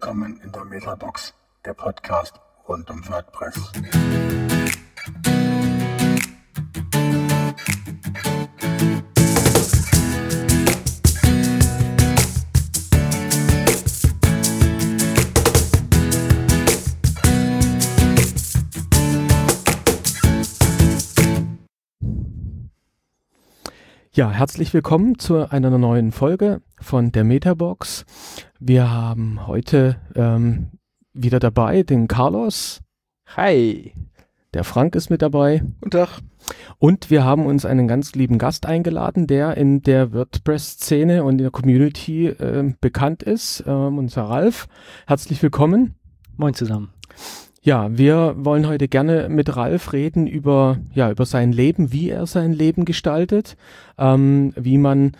Willkommen in der Metabox, der Podcast rund um WordPress. Ja, herzlich willkommen zu einer neuen Folge von der Metabox. Wir haben heute ähm, wieder dabei den Carlos. Hi. Der Frank ist mit dabei. Guten Tag. Und wir haben uns einen ganz lieben Gast eingeladen, der in der WordPress-Szene und in der Community äh, bekannt ist, ähm, unser Ralf. Herzlich willkommen. Moin zusammen. Ja, wir wollen heute gerne mit Ralf reden über, ja, über sein Leben, wie er sein Leben gestaltet, ähm, wie man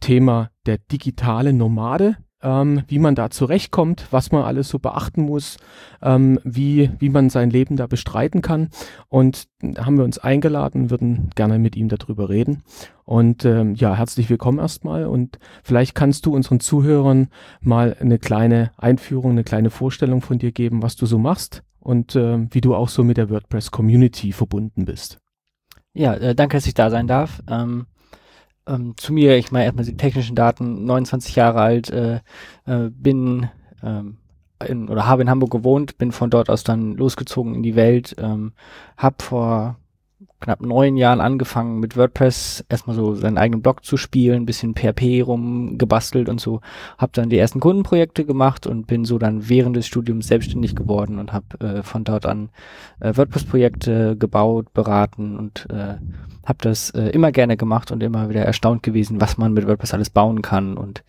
Thema der digitale Nomade, ähm, wie man da zurechtkommt, was man alles so beachten muss, ähm, wie, wie man sein Leben da bestreiten kann. Und haben wir uns eingeladen, würden gerne mit ihm darüber reden. Und ähm, ja, herzlich willkommen erstmal. Und vielleicht kannst du unseren Zuhörern mal eine kleine Einführung, eine kleine Vorstellung von dir geben, was du so machst und äh, wie du auch so mit der WordPress-Community verbunden bist. Ja, äh, danke, dass ich da sein darf. Ähm, ähm, zu mir, ich meine erstmal die technischen Daten, 29 Jahre alt, äh, äh, bin ähm, in, oder habe in Hamburg gewohnt, bin von dort aus dann losgezogen in die Welt, ähm, habe vor knapp neun Jahren angefangen mit WordPress erstmal so seinen eigenen Blog zu spielen, bisschen PHP rumgebastelt und so. Hab dann die ersten Kundenprojekte gemacht und bin so dann während des Studiums selbstständig geworden und habe äh, von dort an äh, WordPress-Projekte gebaut, beraten und äh, habe das äh, immer gerne gemacht und immer wieder erstaunt gewesen, was man mit WordPress alles bauen kann und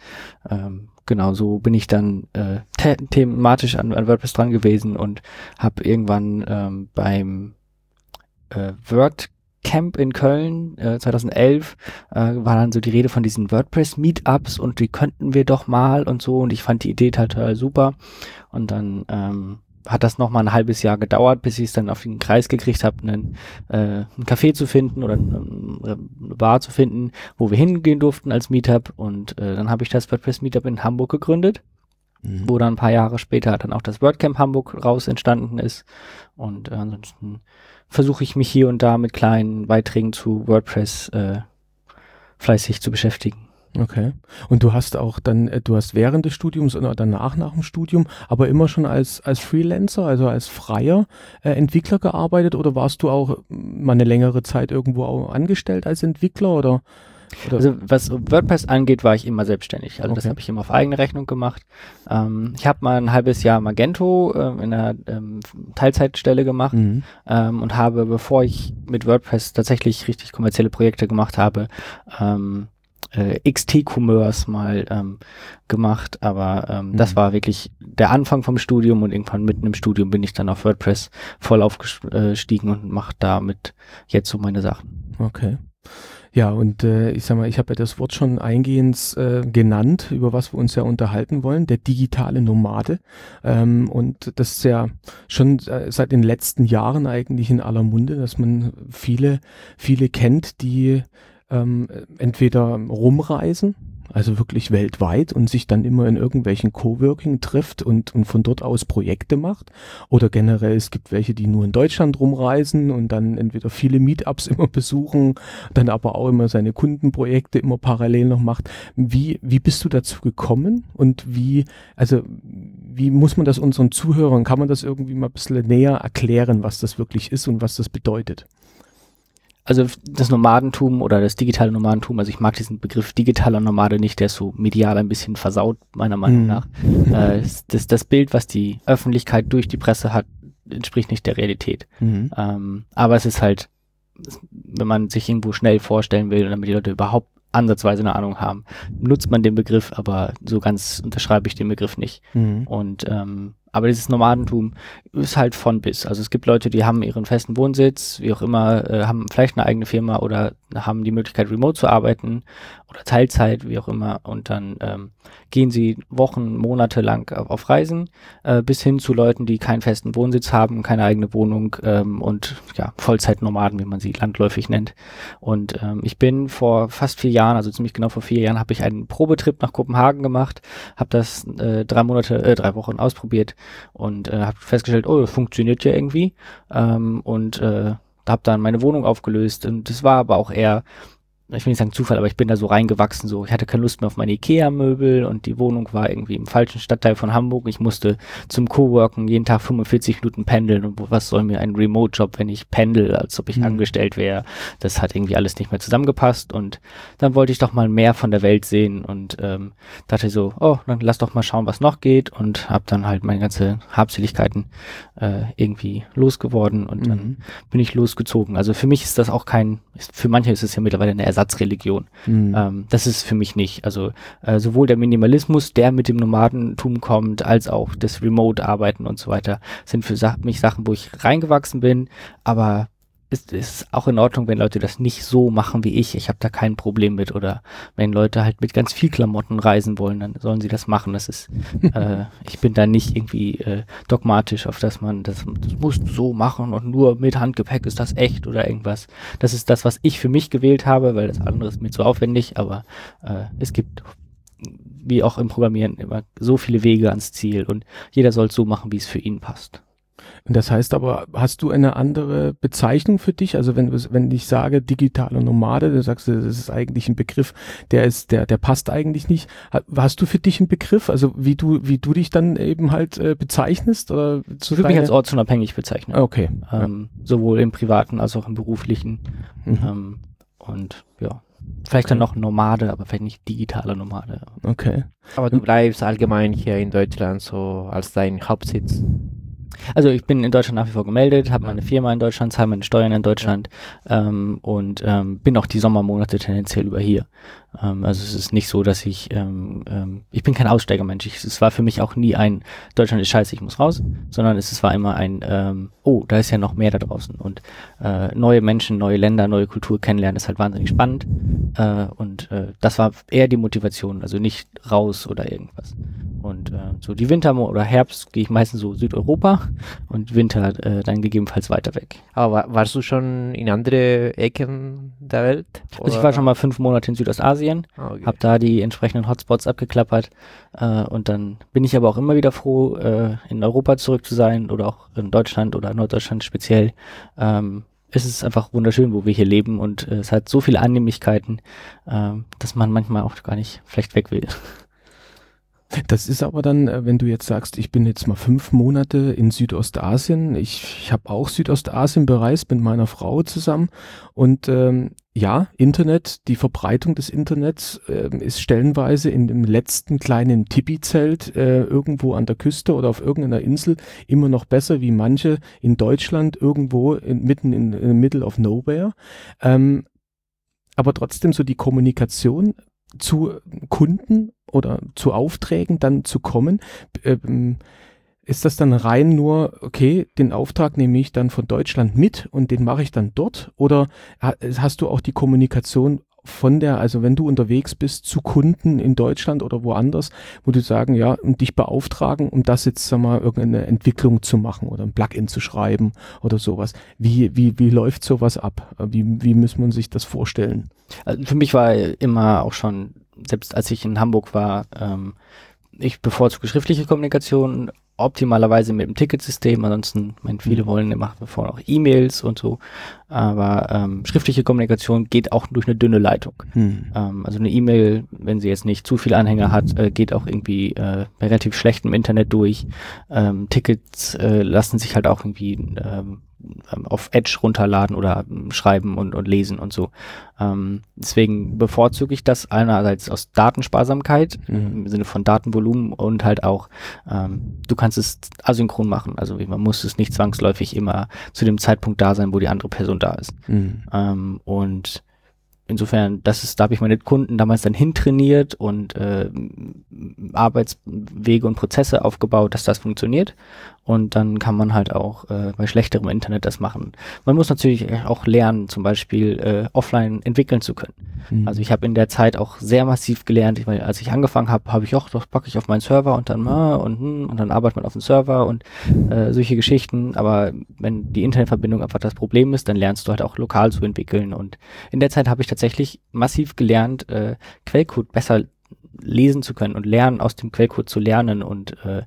ähm, genau so bin ich dann äh, the thematisch an, an WordPress dran gewesen und habe irgendwann ähm, beim äh, WordCamp in Köln äh, 2011 äh, war dann so die Rede von diesen WordPress-Meetups und die könnten wir doch mal und so und ich fand die Idee total super und dann ähm, hat das noch mal ein halbes Jahr gedauert, bis ich es dann auf den Kreis gekriegt habe, einen, äh, einen Café zu finden oder eine Bar zu finden, wo wir hingehen durften als Meetup und äh, dann habe ich das WordPress Meetup in Hamburg gegründet mhm. wo dann ein paar Jahre später dann auch das WordCamp Hamburg raus entstanden ist. Und äh, ansonsten versuche ich mich hier und da mit kleinen Beiträgen zu WordPress äh, fleißig zu beschäftigen. Okay. Und du hast auch dann, äh, du hast während des Studiums oder danach nach dem Studium, aber immer schon als, als Freelancer, also als freier äh, Entwickler gearbeitet oder warst du auch mal eine längere Zeit irgendwo auch angestellt als Entwickler oder? Oder? Also was WordPress angeht, war ich immer selbstständig. Also okay. das habe ich immer auf eigene Rechnung gemacht. Ähm, ich habe mal ein halbes Jahr Magento äh, in einer ähm, Teilzeitstelle gemacht mhm. ähm, und habe, bevor ich mit WordPress tatsächlich richtig kommerzielle Projekte gemacht habe, ähm, äh, XT-Commerce mal ähm, gemacht, aber ähm, mhm. das war wirklich der Anfang vom Studium und irgendwann mitten im Studium bin ich dann auf WordPress voll aufgestiegen und mache damit jetzt so meine Sachen. Okay. Ja, und äh, ich sag mal, ich habe ja das Wort schon eingehend äh, genannt, über was wir uns ja unterhalten wollen, der digitale Nomade. Ähm, und das ist ja schon äh, seit den letzten Jahren eigentlich in aller Munde, dass man viele, viele kennt, die ähm, entweder rumreisen, also wirklich weltweit und sich dann immer in irgendwelchen Coworking trifft und, und von dort aus Projekte macht. Oder generell, es gibt welche, die nur in Deutschland rumreisen und dann entweder viele Meetups immer besuchen, dann aber auch immer seine Kundenprojekte immer parallel noch macht. Wie, wie bist du dazu gekommen und wie, also wie muss man das unseren Zuhörern, kann man das irgendwie mal ein bisschen näher erklären, was das wirklich ist und was das bedeutet? Also das Nomadentum oder das digitale Nomadentum, also ich mag diesen Begriff digitaler Nomade nicht, der ist so medial ein bisschen versaut, meiner Meinung mhm. nach. Äh, das, das Bild, was die Öffentlichkeit durch die Presse hat, entspricht nicht der Realität. Mhm. Ähm, aber es ist halt, wenn man sich irgendwo schnell vorstellen will, damit die Leute überhaupt ansatzweise eine Ahnung haben, nutzt man den Begriff, aber so ganz unterschreibe ich den Begriff nicht. Mhm. Und ähm, aber dieses Nomadentum ist halt von bis. Also es gibt Leute, die haben ihren festen Wohnsitz, wie auch immer, äh, haben vielleicht eine eigene Firma oder haben die Möglichkeit, remote zu arbeiten oder Teilzeit, wie auch immer. Und dann ähm, gehen sie Wochen, Monate lang auf, auf Reisen, äh, bis hin zu Leuten, die keinen festen Wohnsitz haben, keine eigene Wohnung ähm, und ja, Vollzeitnomaden, wie man sie landläufig nennt. Und ähm, ich bin vor fast vier Jahren, also ziemlich genau vor vier Jahren, habe ich einen Probetrip nach Kopenhagen gemacht, habe das äh, drei Monate, äh, drei Wochen ausprobiert und äh, habe festgestellt, oh, funktioniert ja irgendwie. Ähm, und äh, habe dann meine Wohnung aufgelöst und das war aber auch eher ich will nicht sagen Zufall, aber ich bin da so reingewachsen, so ich hatte keine Lust mehr auf meine Ikea-Möbel und die Wohnung war irgendwie im falschen Stadtteil von Hamburg. Ich musste zum Coworken jeden Tag 45 Minuten pendeln und was soll mir ein Remote-Job, wenn ich pendel, als ob ich mhm. angestellt wäre. Das hat irgendwie alles nicht mehr zusammengepasst und dann wollte ich doch mal mehr von der Welt sehen und ähm, dachte so, oh, dann lass doch mal schauen, was noch geht und habe dann halt meine ganze Habseligkeiten äh, irgendwie losgeworden und mhm. dann bin ich losgezogen. Also für mich ist das auch kein, für manche ist es ja mittlerweile eine Ersatzreligion. Mhm. Ähm, das ist für mich nicht. Also äh, sowohl der Minimalismus, der mit dem Nomadentum kommt, als auch das Remote-Arbeiten und so weiter, sind für Sa mich Sachen, wo ich reingewachsen bin, aber ist, ist auch in Ordnung, wenn Leute das nicht so machen wie ich. Ich habe da kein Problem mit. Oder wenn Leute halt mit ganz viel Klamotten reisen wollen, dann sollen sie das machen. Das ist, äh, ich bin da nicht irgendwie äh, dogmatisch, auf dass man das, das musst du so machen und nur mit Handgepäck ist das echt oder irgendwas. Das ist das, was ich für mich gewählt habe, weil das andere ist mir zu aufwendig. Aber äh, es gibt wie auch im Programmieren immer so viele Wege ans Ziel und jeder soll es so machen, wie es für ihn passt. Und das heißt aber, hast du eine andere Bezeichnung für dich? Also wenn, wenn ich sage digitale Nomade, du sagst, das ist eigentlich ein Begriff, der ist, der, der passt eigentlich nicht. Hast du für dich einen Begriff? Also wie du, wie du dich dann eben halt äh, bezeichnest? Oder zu ich würde mich als ortsunabhängig bezeichnen. Okay. Ähm, ja. Sowohl im privaten als auch im beruflichen. Mhm. Ähm, und ja. Vielleicht okay. dann noch Nomade, aber vielleicht nicht digitale Nomade. Okay. Aber du bleibst allgemein hier in Deutschland so als dein Hauptsitz. Also ich bin in Deutschland nach wie vor gemeldet, habe meine Firma in Deutschland, zahle meine Steuern in Deutschland ähm, und ähm, bin auch die Sommermonate tendenziell über hier. Ähm, also es ist nicht so, dass ich, ähm, ähm, ich bin kein Aussteigermensch. Ich, es war für mich auch nie ein, Deutschland ist scheiße, ich muss raus, sondern es, es war immer ein, ähm, oh, da ist ja noch mehr da draußen. Und äh, neue Menschen, neue Länder, neue Kultur kennenlernen ist halt wahnsinnig spannend. Äh, und äh, das war eher die Motivation, also nicht raus oder irgendwas. Und äh, so die Winter oder Herbst gehe ich meistens so Südeuropa und Winter äh, dann gegebenenfalls weiter weg. Aber warst du schon in andere Ecken der Welt? Also ich war schon mal fünf Monate in Südostasien, ah, okay. habe da die entsprechenden Hotspots abgeklappert äh, und dann bin ich aber auch immer wieder froh, äh, in Europa zurück zu sein oder auch in Deutschland oder Norddeutschland speziell. Ähm, es ist einfach wunderschön, wo wir hier leben und äh, es hat so viele Annehmlichkeiten, äh, dass man manchmal auch gar nicht vielleicht weg will. Das ist aber dann, äh, wenn du jetzt sagst, ich bin jetzt mal fünf Monate in Südostasien. Ich, ich habe auch Südostasien bereist mit meiner Frau zusammen. Und ähm, ja, Internet, die Verbreitung des Internets äh, ist stellenweise in dem letzten kleinen Tipi-Zelt äh, irgendwo an der Küste oder auf irgendeiner Insel immer noch besser wie manche in Deutschland irgendwo in, mitten in, in middle of nowhere. Ähm, aber trotzdem so die Kommunikation zu Kunden oder zu Aufträgen dann zu kommen, ähm, ist das dann rein nur, okay, den Auftrag nehme ich dann von Deutschland mit und den mache ich dann dort? Oder hast du auch die Kommunikation von der, also wenn du unterwegs bist zu Kunden in Deutschland oder woanders, wo du sagen, ja, und dich beauftragen, um das jetzt, sag mal, irgendeine Entwicklung zu machen oder ein Plugin zu schreiben oder sowas. Wie, wie, wie läuft sowas ab? Wie, wie muss man sich das vorstellen? Also für mich war immer auch schon, selbst als ich in Hamburg war, ähm, ich bevorzuge schriftliche Kommunikation, optimalerweise mit dem Ticketsystem. Ansonsten, mein, viele mhm. wollen, machen wir vorher auch E-Mails und so. Aber ähm, schriftliche Kommunikation geht auch durch eine dünne Leitung. Hm. Ähm, also eine E-Mail, wenn sie jetzt nicht zu viel Anhänger hat, äh, geht auch irgendwie äh, relativ schlecht im Internet durch. Ähm, Tickets äh, lassen sich halt auch irgendwie ähm, auf Edge runterladen oder ähm, schreiben und, und lesen und so. Ähm, deswegen bevorzuge ich das einerseits aus Datensparsamkeit mhm. im Sinne von Datenvolumen und halt auch, ähm, du kannst es asynchron machen. Also man muss es nicht zwangsläufig immer zu dem Zeitpunkt da sein, wo die andere Person da ist. Mhm. Ähm, und insofern, das ist, da habe ich meine Kunden damals dann hintrainiert und äh, Arbeitswege und Prozesse aufgebaut, dass das funktioniert. Und dann kann man halt auch äh, bei schlechterem Internet das machen. Man muss natürlich auch lernen, zum Beispiel äh, offline entwickeln zu können. Mhm. Also ich habe in der Zeit auch sehr massiv gelernt, weil als ich angefangen habe, habe ich auch, das packe ich auf meinen Server und dann ah, und, hm, und dann arbeitet man auf dem Server und äh, solche Geschichten. Aber wenn die Internetverbindung einfach das Problem ist, dann lernst du halt auch lokal zu entwickeln. Und in der Zeit habe ich tatsächlich massiv gelernt, äh, Quellcode besser lesen zu können und lernen, aus dem Quellcode zu lernen. Und äh,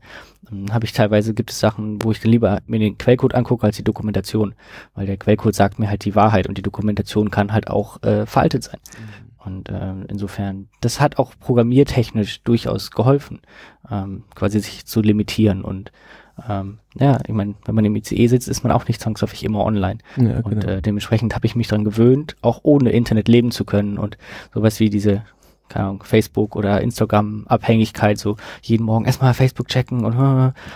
habe ich teilweise, gibt es Sachen, wo ich dann lieber mir den Quellcode angucke als die Dokumentation, weil der Quellcode sagt mir halt die Wahrheit und die Dokumentation kann halt auch äh, veraltet sein. Und äh, insofern, das hat auch programmiertechnisch durchaus geholfen, ähm, quasi sich zu limitieren. Und ähm, ja, ich meine, wenn man im ICE sitzt, ist man auch nicht zwangsläufig immer online. Ja, Und genau. äh, dementsprechend habe ich mich daran gewöhnt, auch ohne Internet leben zu können und sowas wie diese keine Ahnung, Facebook oder Instagram Abhängigkeit, so jeden Morgen erstmal Facebook checken und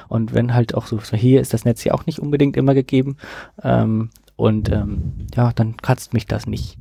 und wenn halt auch so, so hier ist das Netz ja auch nicht unbedingt immer gegeben ähm, und ähm, ja, dann kratzt mich das nicht.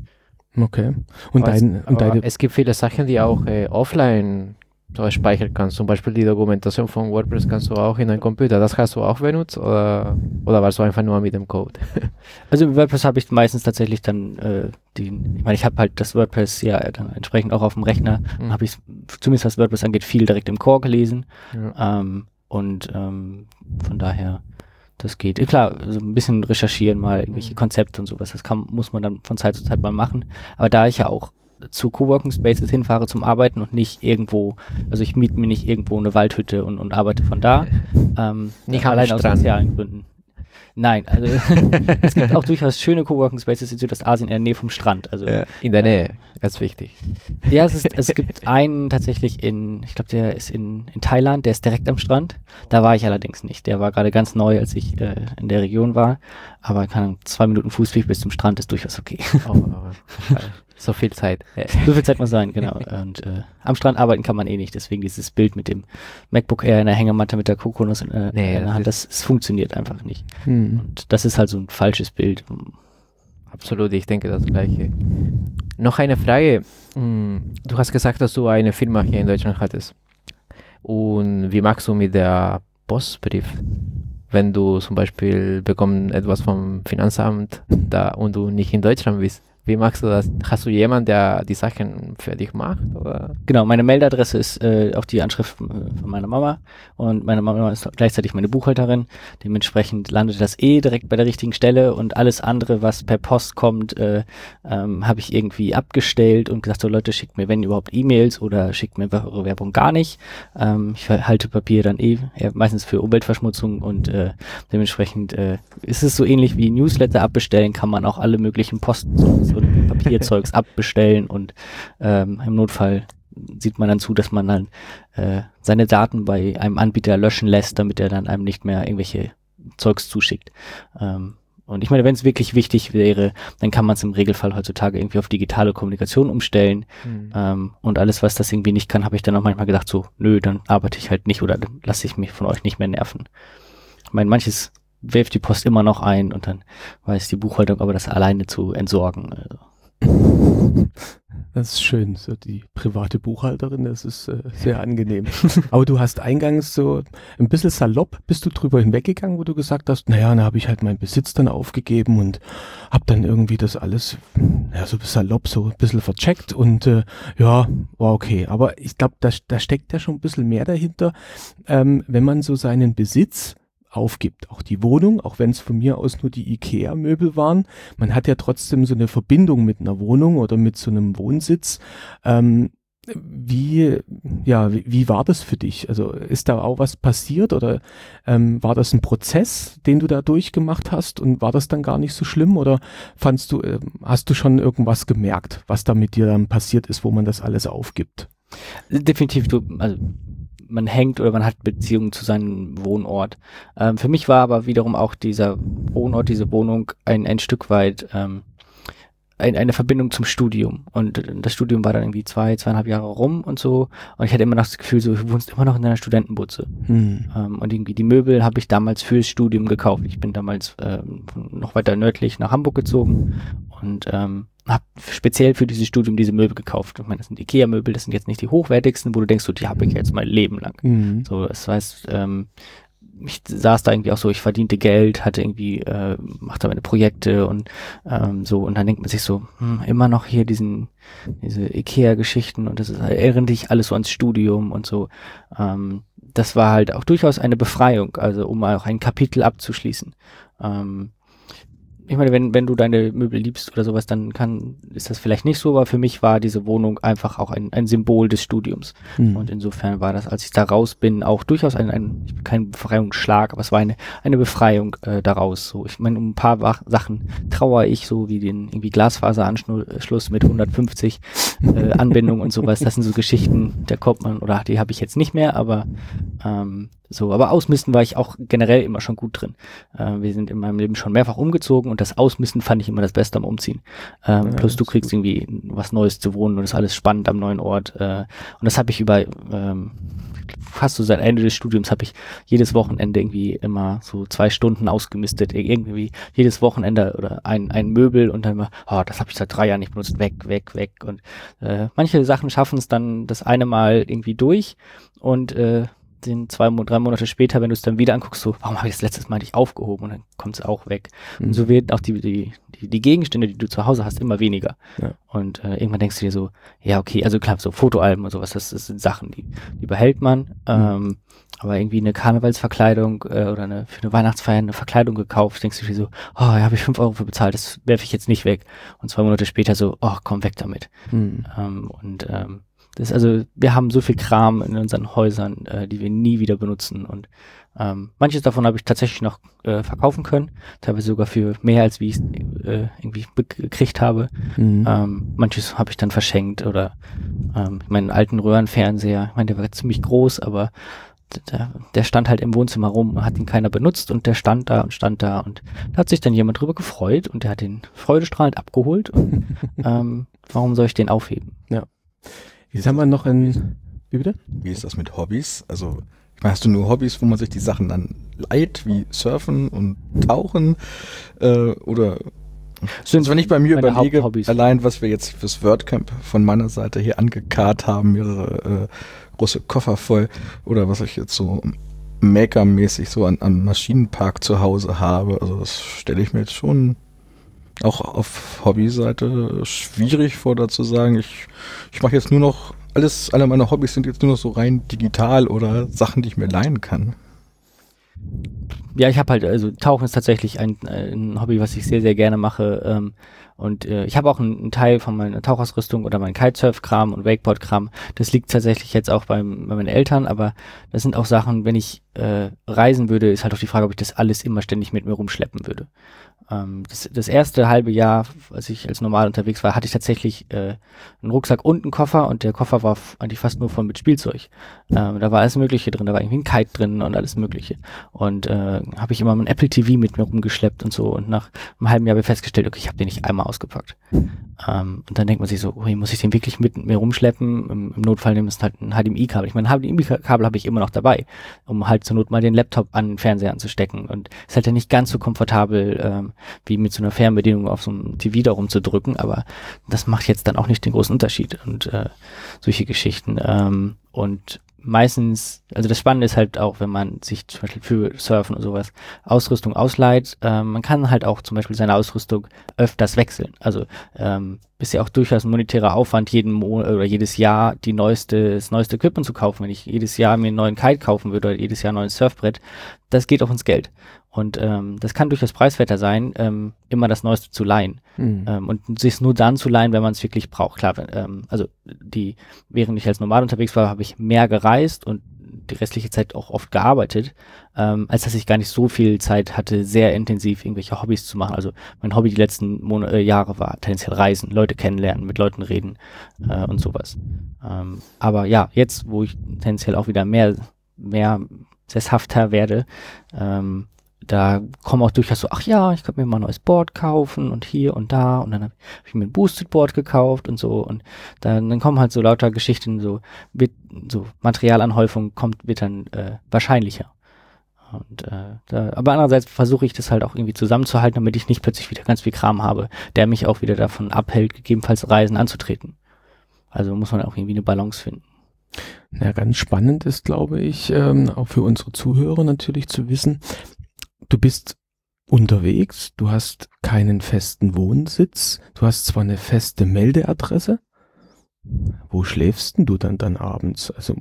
okay. Und, dein, es, und deine, es gibt viele Sachen, die auch äh, offline so speichern kannst. Zum Beispiel die Dokumentation von WordPress kannst du auch in deinem Computer. Das hast du auch benutzt oder, oder warst du einfach nur mit dem Code? Also WordPress habe ich meistens tatsächlich dann äh, den, ich meine, ich habe halt das WordPress ja dann entsprechend auch auf dem Rechner, Mhm. habe ich zumindest was WordPress angeht viel direkt im Core gelesen Ja. ähm, und ähm, von daher das geht. Äh, Klar, so ein bisschen recherchieren mal irgendwelche Konzepte und sowas, das kann, muss man dann von Zeit zu Zeit mal machen. Aber da ich ja auch zu Coworking Spaces hinfahre zum Arbeiten und nicht irgendwo, also ich miete mir nicht irgendwo eine Waldhütte und, und arbeite von da. Ähm, Nicht allein aus sozialen Gründen. Nein, also es gibt auch durchaus schöne Coworking Spaces in Südostasien in der Nähe vom Strand. Also Ja, in der Nähe, ganz wichtig. ja, es, ist, es gibt einen tatsächlich in, ich glaube, der ist in, in Thailand, der ist direkt am Strand. Da war ich allerdings nicht. Der war gerade ganz neu, als ich äh, in der Region war. Aber Ahnung, zwei Minuten Fußweg bis zum Strand ist durchaus okay. Oh, aber, äh, so viel Zeit. So viel Zeit muss sein, genau. Und äh, am Strand arbeiten kann man eh nicht. Deswegen dieses Bild mit dem MacBook Air in der Hängematte mit der Kokonuss in, äh, Nee, in der das Hand, das, das funktioniert einfach nicht. hm. Und das ist halt so ein falsches Bild. Absolut, ich denke das Gleiche. Noch eine Frage. Mm, Du hast gesagt, dass du eine Firma hier in Deutschland hattest. Und wie machst du mit der Postbrief? Wenn du zum Beispiel bekommst etwas vom Finanzamt da und du nicht in Deutschland bist. Wie machst du das? Hast du jemanden, der die Sachen für dich macht? Oder? Genau, meine Mailadresse ist äh, auch die Anschrift äh, von meiner Mama und meine Mama ist gleichzeitig meine Buchhalterin. Dementsprechend landet das eh direkt bei der richtigen Stelle und alles andere, was per Post kommt, äh, ähm, habe ich irgendwie abgestellt und gesagt, so Leute, schickt mir wenn überhaupt E-Mails oder schickt mir eure Werbung gar nicht. Ähm, ich halte Papier dann eh meistens für Umweltverschmutzung und äh, dementsprechend äh, ist es so ähnlich wie Newsletter abbestellen, kann man auch alle möglichen Post- und Papierzeugs abbestellen und ähm, im Notfall sieht man dann zu, dass man dann äh, seine Daten bei einem Anbieter löschen lässt, damit er dann einem nicht mehr irgendwelche Zeugs zuschickt. Ähm, und ich meine, wenn es wirklich wichtig wäre, dann kann man es im Regelfall heutzutage irgendwie auf digitale Kommunikation umstellen. Ähm, und alles, was das irgendwie nicht kann, habe ich dann auch manchmal gedacht, so, nö, dann arbeite ich halt nicht oder dann lasse ich mich von euch nicht mehr nerven. Ich meine, manches wirft die Post immer noch ein und dann weiß die Buchhaltung aber das alleine zu entsorgen. Also, Das ist schön, so die private Buchhalterin, das ist äh, sehr angenehm. Aber du hast eingangs so ein bisschen salopp, bist du drüber hinweggegangen, wo du gesagt hast, naja, dann habe ich halt meinen Besitz dann aufgegeben und habe dann irgendwie das alles, ja, so salopp, so ein bisschen vercheckt und äh, ja, war okay. Aber ich glaube, da, da steckt ja schon ein bisschen mehr dahinter, ähm, wenn man so seinen Besitz aufgibt. Auch die Wohnung, auch wenn es von mir aus nur die IKEA-Möbel waren. Man hat ja trotzdem so eine Verbindung mit einer Wohnung oder mit so einem Wohnsitz. Ähm, wie, ja, wie, wie war das für dich? Also ist da auch was passiert oder ähm, war das ein Prozess, den du da durchgemacht hast und war das dann gar nicht so schlimm oder fandst du, ähm, hast du schon irgendwas gemerkt, was da mit dir dann passiert ist, wo man das alles aufgibt? definitiv, du, also man hängt oder man hat Beziehungen zu seinem Wohnort. Ähm, für mich war aber wiederum auch dieser Wohnort, diese Wohnung ein, ein Stück weit ähm, ein, eine Verbindung zum Studium. Und das Studium war dann irgendwie zwei, zweieinhalb Jahre rum und so. Und ich hatte immer noch das Gefühl, so, du wohnst immer noch in deiner Studentenbutze. Hm. Ähm, und irgendwie die Möbel habe ich damals fürs Studium gekauft. Ich bin damals ähm, noch weiter nördlich nach Hamburg gezogen und ähm, habe speziell für dieses Studium diese Möbel gekauft. Ich meine, das sind Ikea-Möbel, das sind jetzt nicht die hochwertigsten, wo du denkst, so, die habe ich jetzt mein Leben lang. Mhm. So, das heißt, ähm, ich saß da irgendwie auch so, ich verdiente Geld, hatte irgendwie, äh, machte meine Projekte und ähm, so, und dann denkt man sich so, hm, immer noch hier diesen, diese Ikea-Geschichten und das ist, erinnert dich alles so ans Studium und so. Ähm, das war halt auch durchaus eine Befreiung, also um auch ein Kapitel abzuschließen. Ähm, ich meine, wenn, wenn du deine Möbel liebst oder sowas, dann kann, ist das vielleicht nicht so, aber für mich war diese Wohnung einfach auch ein, ein Symbol des Studiums. Mhm. Und insofern war das, als ich da raus bin, auch durchaus ein, ein kein Befreiungsschlag, aber es war eine, eine Befreiung äh, daraus. So, ich meine, um ein paar Wach Sachen trauere ich so wie den irgendwie Glasfaseranschluss mit 150 äh, Anbindungen und sowas. Das sind so Geschichten, da kommt man, oder die habe ich jetzt nicht mehr, aber ähm, so, aber Ausmisten war ich auch generell immer schon gut drin. Äh, wir sind in meinem Leben schon mehrfach umgezogen und das Ausmisten fand ich immer das Beste am Umziehen. Ähm, Ja, plus du kriegst irgendwie was Neues zu wohnen und ist alles spannend am neuen Ort. Äh, und das habe ich über ähm, fast so seit Ende des Studiums habe ich jedes Wochenende irgendwie immer so zwei Stunden ausgemistet. Irgendwie jedes Wochenende oder ein, ein Möbel und dann immer, oh, das habe ich seit drei Jahren nicht benutzt, weg, weg, weg. Und äh, manche Sachen schaffen es dann das eine Mal irgendwie durch und äh, den zwei, drei Monate später, wenn du es dann wieder anguckst, so, warum habe ich das letztes Mal nicht aufgehoben und dann kommt es auch weg. Und Mhm. so werden auch die, die, die, die Gegenstände, die du zu Hause hast, immer weniger. Ja. Und äh, irgendwann denkst du dir so, ja, okay, also klar, so Fotoalben und sowas, das, das sind Sachen, die, die behält man. Ähm, aber irgendwie eine Karnevalsverkleidung äh, oder eine, für eine Weihnachtsfeier eine Verkleidung gekauft, denkst du dir so, oh, da habe ich fünf Euro für bezahlt, das werfe ich jetzt nicht weg. Und zwei Monate später so, oh, komm weg damit. Mhm. Ähm, und ähm, das also, wir haben so viel Kram in unseren Häusern, äh, die wir nie wieder benutzen. Und ähm, manches davon habe ich tatsächlich noch äh, verkaufen können, teilweise sogar für mehr, als wie ich es äh, irgendwie gekriegt habe. Mhm. Ähm, manches habe ich dann verschenkt oder ähm, meinen alten Röhrenfernseher, ich meine, der war ziemlich groß, aber der, der stand halt im Wohnzimmer rum, hat ihn keiner benutzt und der stand da und stand da und da hat sich dann jemand drüber gefreut und der hat den freudestrahlend abgeholt und ähm, warum soll ich den aufheben? Jetzt haben wir noch ein, wie bitte? Wie ist das mit Hobbys? Also, ich meine, hast du nur Hobbys, wo man sich die Sachen dann leiht, wie Surfen und Tauchen? Äh, oder Sind also wenn ich bei mir überlege, allein was wir jetzt fürs WordCamp von meiner Seite hier angekarrt haben, mehrere äh, große Koffer voll, oder was ich jetzt so Maker-mäßig so an, an Maschinenpark zu Hause habe, also das stelle ich mir jetzt schon auch auf Hobbyseite schwierig vor, da zu sagen, ich, ich mache jetzt nur noch, alles, alle meine Hobbys sind jetzt nur noch so rein digital oder Sachen, die ich mir leihen kann. Ja, ich habe halt, also Tauchen ist tatsächlich ein, ein Hobby, was ich sehr, sehr gerne mache. Ähm, und äh, ich habe auch einen, Teil von meiner Tauchausrüstung oder meinen Kitesurf-Kram und Wakeboard-Kram. Das liegt tatsächlich jetzt auch beim, bei meinen Eltern, aber das sind auch Sachen, wenn ich äh, reisen würde, ist halt auch die Frage, ob ich das alles immer ständig mit mir rumschleppen würde. Ähm, das, das erste halbe Jahr, als ich als normal unterwegs war, hatte ich tatsächlich äh, einen Rucksack und einen Koffer und der Koffer war eigentlich fast nur voll mit Spielzeug. Ähm, da war alles Mögliche drin, da war irgendwie ein Kite drin und alles Mögliche. Und äh, habe ich immer mein Apple TV mit mir rumgeschleppt und so. Und nach einem halben Jahr habe ich festgestellt, okay, ich habe den nicht einmal ausgepackt. Ähm, und dann denkt man sich so, oh, muss ich den wirklich mit mir rumschleppen? Im, im Notfall nehmen es halt ein HDMI-Kabel. Ich meine, ein HDMI-Kabel habe ich immer noch dabei, um halt zur Not mal den Laptop an den Fernseher anzustecken. Und ist halt ja nicht ganz so komfortabel, ähm, wie mit so einer Fernbedienung auf so einem TV da rumzudrücken, aber das macht jetzt dann auch nicht den großen Unterschied und äh, solche Geschichten. Ähm, und meistens, also das Spannende ist halt auch, wenn man sich zum Beispiel für Surfen und sowas Ausrüstung ausleiht, ähm, man kann halt auch zum Beispiel seine Ausrüstung öfters wechseln. Also ähm, ist ja auch durchaus ein monetärer Aufwand, jeden Monat oder jedes Jahr die neueste, das neueste Equipment zu kaufen. Wenn ich jedes Jahr mir einen neuen Kite kaufen würde oder jedes Jahr ein neues Surfbrett, das geht auch ins Geld. Und ähm, das kann durchaus preiswerter sein, ähm, immer das Neueste zu leihen. Mhm. Ähm, und sich nur dann zu leihen, wenn man es wirklich braucht. Klar, ähm, also die, während ich als normal unterwegs war, habe ich mehr gereist und die restliche Zeit auch oft gearbeitet, ähm, als dass ich gar nicht so viel Zeit hatte, sehr intensiv irgendwelche Hobbys zu machen. Also mein Hobby die letzten Mon äh, Jahre war tendenziell Reisen, Leute kennenlernen, mit Leuten reden äh, und sowas. Ähm, aber ja, jetzt, wo ich tendenziell auch wieder mehr, mehr sesshafter werde, ähm, da kommen auch durchaus so, ach ja, ich könnte mir mal ein neues Board kaufen und hier und da und dann habe hab ich mir ein Boosted Board gekauft und so und dann, dann kommen halt so lauter Geschichten, so wird so Materialanhäufung kommt, wird dann äh, wahrscheinlicher. Und, äh, da, aber andererseits versuche ich das halt auch irgendwie zusammenzuhalten, damit ich nicht plötzlich wieder ganz viel Kram habe, der mich auch wieder davon abhält, gegebenenfalls Reisen anzutreten. Also muss man auch irgendwie eine Balance finden. Ja, ganz spannend ist, glaube ich, ähm, auch für unsere Zuhörer natürlich zu wissen, du bist unterwegs, du hast keinen festen Wohnsitz, du hast zwar eine feste Meldeadresse, wo schläfst denn du dann dann abends? Also,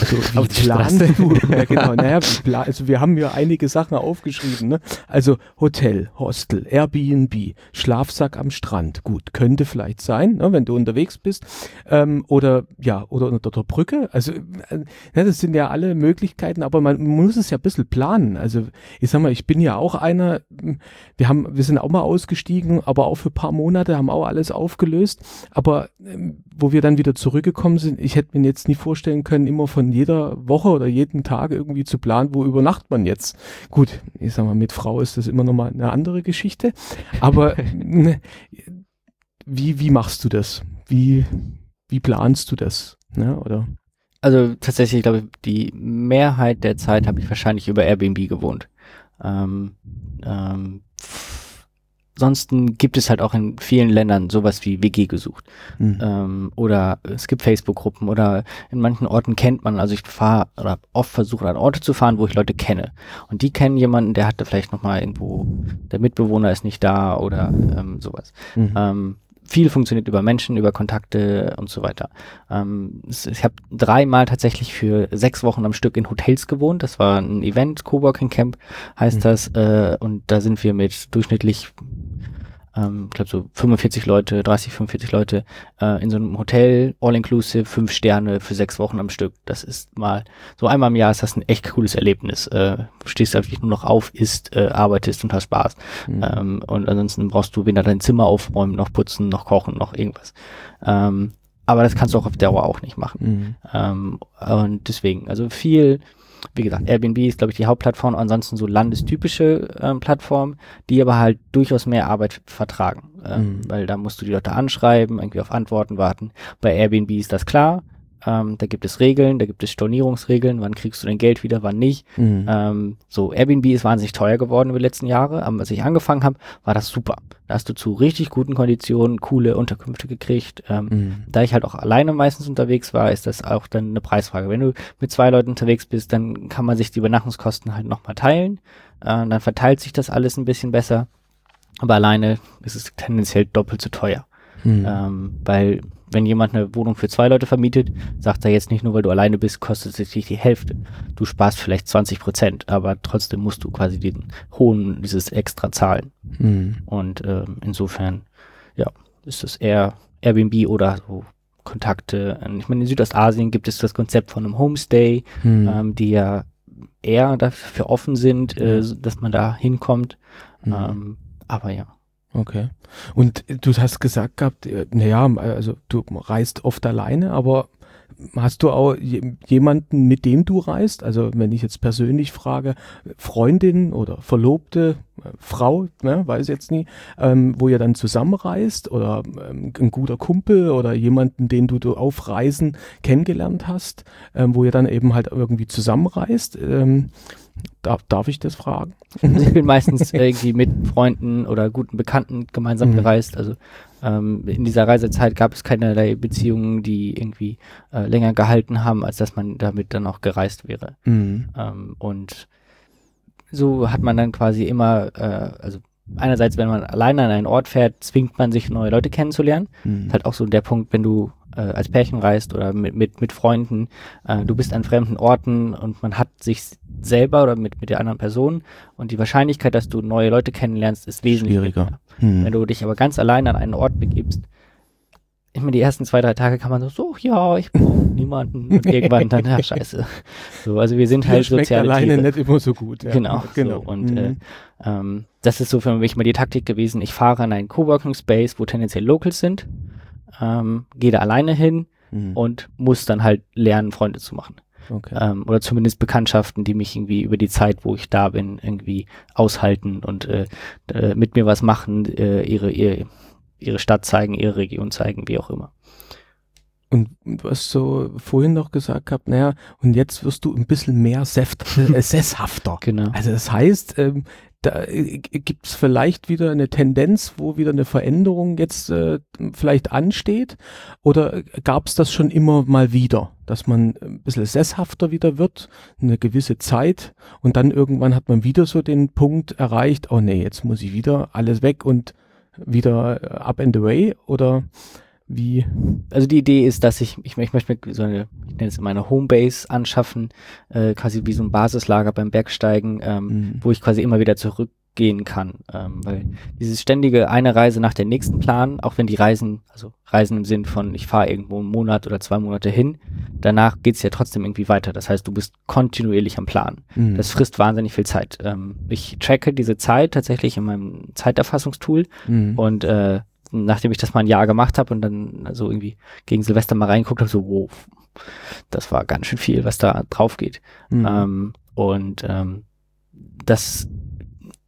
also Auf die planst Straße. du? Ja, genau. Naja, also wir haben ja einige Sachen aufgeschrieben. Ne? Also Hotel, Hostel, Airbnb, Schlafsack am Strand. Gut, könnte vielleicht sein, ne, wenn du unterwegs bist. Ähm, oder ja, oder unter der Brücke. Also äh, ja, das sind ja alle Möglichkeiten, aber man muss es ja ein bisschen planen. Also ich sag mal, ich bin ja auch einer, wir haben, wir sind auch mal ausgestiegen, aber auch für ein paar Monate haben auch alles aufgelöst. Aber ähm, wo wir dann wieder zurückgekommen sind, ich hätte mir jetzt nie vorstellen können, immer von jeder Woche oder jeden Tag irgendwie zu planen, wo übernachtet man jetzt. Gut, ich sag mal, mit Frau ist das immer nochmal eine andere Geschichte. Aber ne, wie, wie machst du das? Wie, wie planst du das? Ne, oder? Also tatsächlich, glaube ich, die Mehrheit der Zeit habe ich wahrscheinlich über Airbnb gewohnt. Ähm, ähm, ansonsten gibt es halt auch in vielen Ländern sowas wie WG gesucht. Hm. Ähm, oder es gibt Facebook-Gruppen oder in manchen Orten kennt man, also ich fahre oder oft versucht an Orte zu fahren, wo ich Leute kenne. Und die kennen jemanden, der hatte vielleicht nochmal irgendwo, der Mitbewohner ist nicht da oder ähm, sowas. Mhm. Ähm, viel funktioniert über Menschen, über Kontakte und so weiter. Ähm, ich habe dreimal tatsächlich für sechs Wochen am Stück in Hotels gewohnt. Das war ein Event, Coworking Camp heißt Mhm. das. Äh, und da sind wir mit durchschnittlich, ähm, ich glaube so 45 Leute, 30, 45 Leute äh, in so einem Hotel, all-inclusive, fünf Sterne für sechs Wochen am Stück. Das ist mal, so einmal im Jahr ist das ein echt cooles Erlebnis. Äh, du stehst da wirklich nur noch auf, isst, äh, arbeitest und hast Spaß. Mhm. Ähm, und ansonsten brauchst du weder dein Zimmer aufräumen, noch putzen, noch kochen, noch irgendwas. Ähm, aber das kannst du auch auf Dauer auch nicht machen. Mhm. Ähm, und deswegen, also viel, wie gesagt, Airbnb ist, glaube ich, die Hauptplattform, ansonsten so landestypische ähm, Plattformen, die aber halt durchaus mehr Arbeit vertragen. Ähm, Mhm. Weil da musst du die Leute anschreiben, irgendwie auf Antworten warten. Bei Airbnb ist das klar. Ähm, da gibt es Regeln, da gibt es Stornierungsregeln, wann kriegst du dein Geld wieder, wann nicht. Mhm. Ähm, so, Airbnb ist wahnsinnig teuer geworden über die letzten Jahre, aber als ich angefangen habe, war das super. Da hast du zu richtig guten Konditionen coole Unterkünfte gekriegt. Ähm, Mhm. da ich halt auch alleine meistens unterwegs war, ist das auch dann eine Preisfrage. Wenn du mit zwei Leuten unterwegs bist, dann kann man sich die Übernachtungskosten halt nochmal teilen. Äh, dann verteilt sich das alles ein bisschen besser. Aber alleine ist es tendenziell doppelt so teuer. Mhm. Ähm, weil wenn jemand eine Wohnung für zwei Leute vermietet, sagt er jetzt nicht nur, weil du alleine bist, kostet es dich die Hälfte. Du sparst vielleicht 20 Prozent, aber trotzdem musst du quasi den hohen, dieses extra zahlen. Mhm. Und ähm, insofern, ja, ist es eher Airbnb oder so Kontakte. Ich meine, in Südostasien gibt es das Konzept von einem Homestay, Mhm. ähm, die ja eher dafür offen sind, äh, dass man da hinkommt. Mhm. Ähm, aber ja. Okay. Und du hast gesagt gehabt, äh, naja, also du reist oft alleine, aber hast du auch je- jemanden, mit dem du reist? Also wenn ich jetzt persönlich frage, Freundin oder Verlobte, äh, Frau, ne, weiß jetzt nie, ähm, wo ihr dann zusammenreist oder ähm, ein guter Kumpel oder jemanden, den du, du auf Reisen kennengelernt hast, ähm, wo ihr dann eben halt irgendwie zusammenreist. Ähm, darf, darf ich das fragen? Ich bin meistens irgendwie mit Freunden oder guten Bekannten gemeinsam Mhm. gereist. Also ähm, in dieser Reisezeit gab es keinerlei Beziehungen, die irgendwie äh, länger gehalten haben, als dass man damit dann auch gereist wäre. Mhm. Ähm, und so hat man dann quasi immer, äh, also einerseits, wenn man alleine an einen Ort fährt, zwingt man sich, neue Leute kennenzulernen. Mhm. Ist halt auch so der Punkt, wenn du äh, als Pärchen reist oder mit, mit, mit Freunden, äh, du bist an fremden Orten und man hat sich selber oder mit, mit der anderen Person und die Wahrscheinlichkeit, dass du neue Leute kennenlernst, ist wesentlich Schwieriger. Mhm. Wenn du dich aber ganz allein an einen Ort begibst, ich meine, die ersten zwei, drei Tage kann man so, so ja, ich brauche niemanden und irgendwann dann, ja, scheiße. So, also wir sind halt schmeckt soziale alleine Tiere. nicht immer so gut. Ja. Genau, genau. So, und Mhm. äh, ähm, das ist so für mich mal die Taktik gewesen. Ich fahre an einen Coworking Space, wo tendenziell Locals sind, ähm, gehe da alleine hin Mhm. und muss dann halt lernen, Freunde zu machen. Okay. Ähm, oder zumindest Bekanntschaften, die mich irgendwie über die Zeit, wo ich da bin, irgendwie aushalten und äh, äh, mit mir was machen, äh, ihre, ihre, ihre Stadt zeigen, ihre Region zeigen, wie auch immer. Und du hast so vorhin noch gesagt gehabt, naja, und jetzt wirst du ein bisschen mehr Seft, äh, sesshafter. Genau. Also das heißt, ähm, da äh, gibt es vielleicht wieder eine Tendenz, wo wieder eine Veränderung jetzt äh, vielleicht ansteht? Oder gab es das schon immer mal wieder, dass man ein bisschen sesshafter wieder wird, eine gewisse Zeit und dann irgendwann hat man wieder so den Punkt erreicht, oh nee, jetzt muss ich wieder alles weg und wieder äh, up and away? Oder wie? Also die Idee ist, dass ich, ich, ich möchte mir so eine, ich nenne es immer eine Homebase anschaffen, äh, quasi wie so ein Basislager beim Bergsteigen, ähm, Mhm. wo ich quasi immer wieder zurückgehen kann. Ähm, weil dieses ständige eine Reise nach der nächsten Plan, auch wenn die Reisen, also Reisen im Sinn von, ich fahre irgendwo einen Monat oder zwei Monate hin, danach geht's ja trotzdem irgendwie weiter. Das heißt, du bist kontinuierlich am Plan. Mhm. Das frisst wahnsinnig viel Zeit. Ähm, ich tracke diese Zeit tatsächlich in meinem Zeiterfassungstool Mhm. und äh, nachdem ich das mal ein Jahr gemacht habe und dann so irgendwie gegen Silvester mal reingeguckt habe, so, wow, das war ganz schön viel, was da drauf geht. Mhm. Ähm, und ähm, das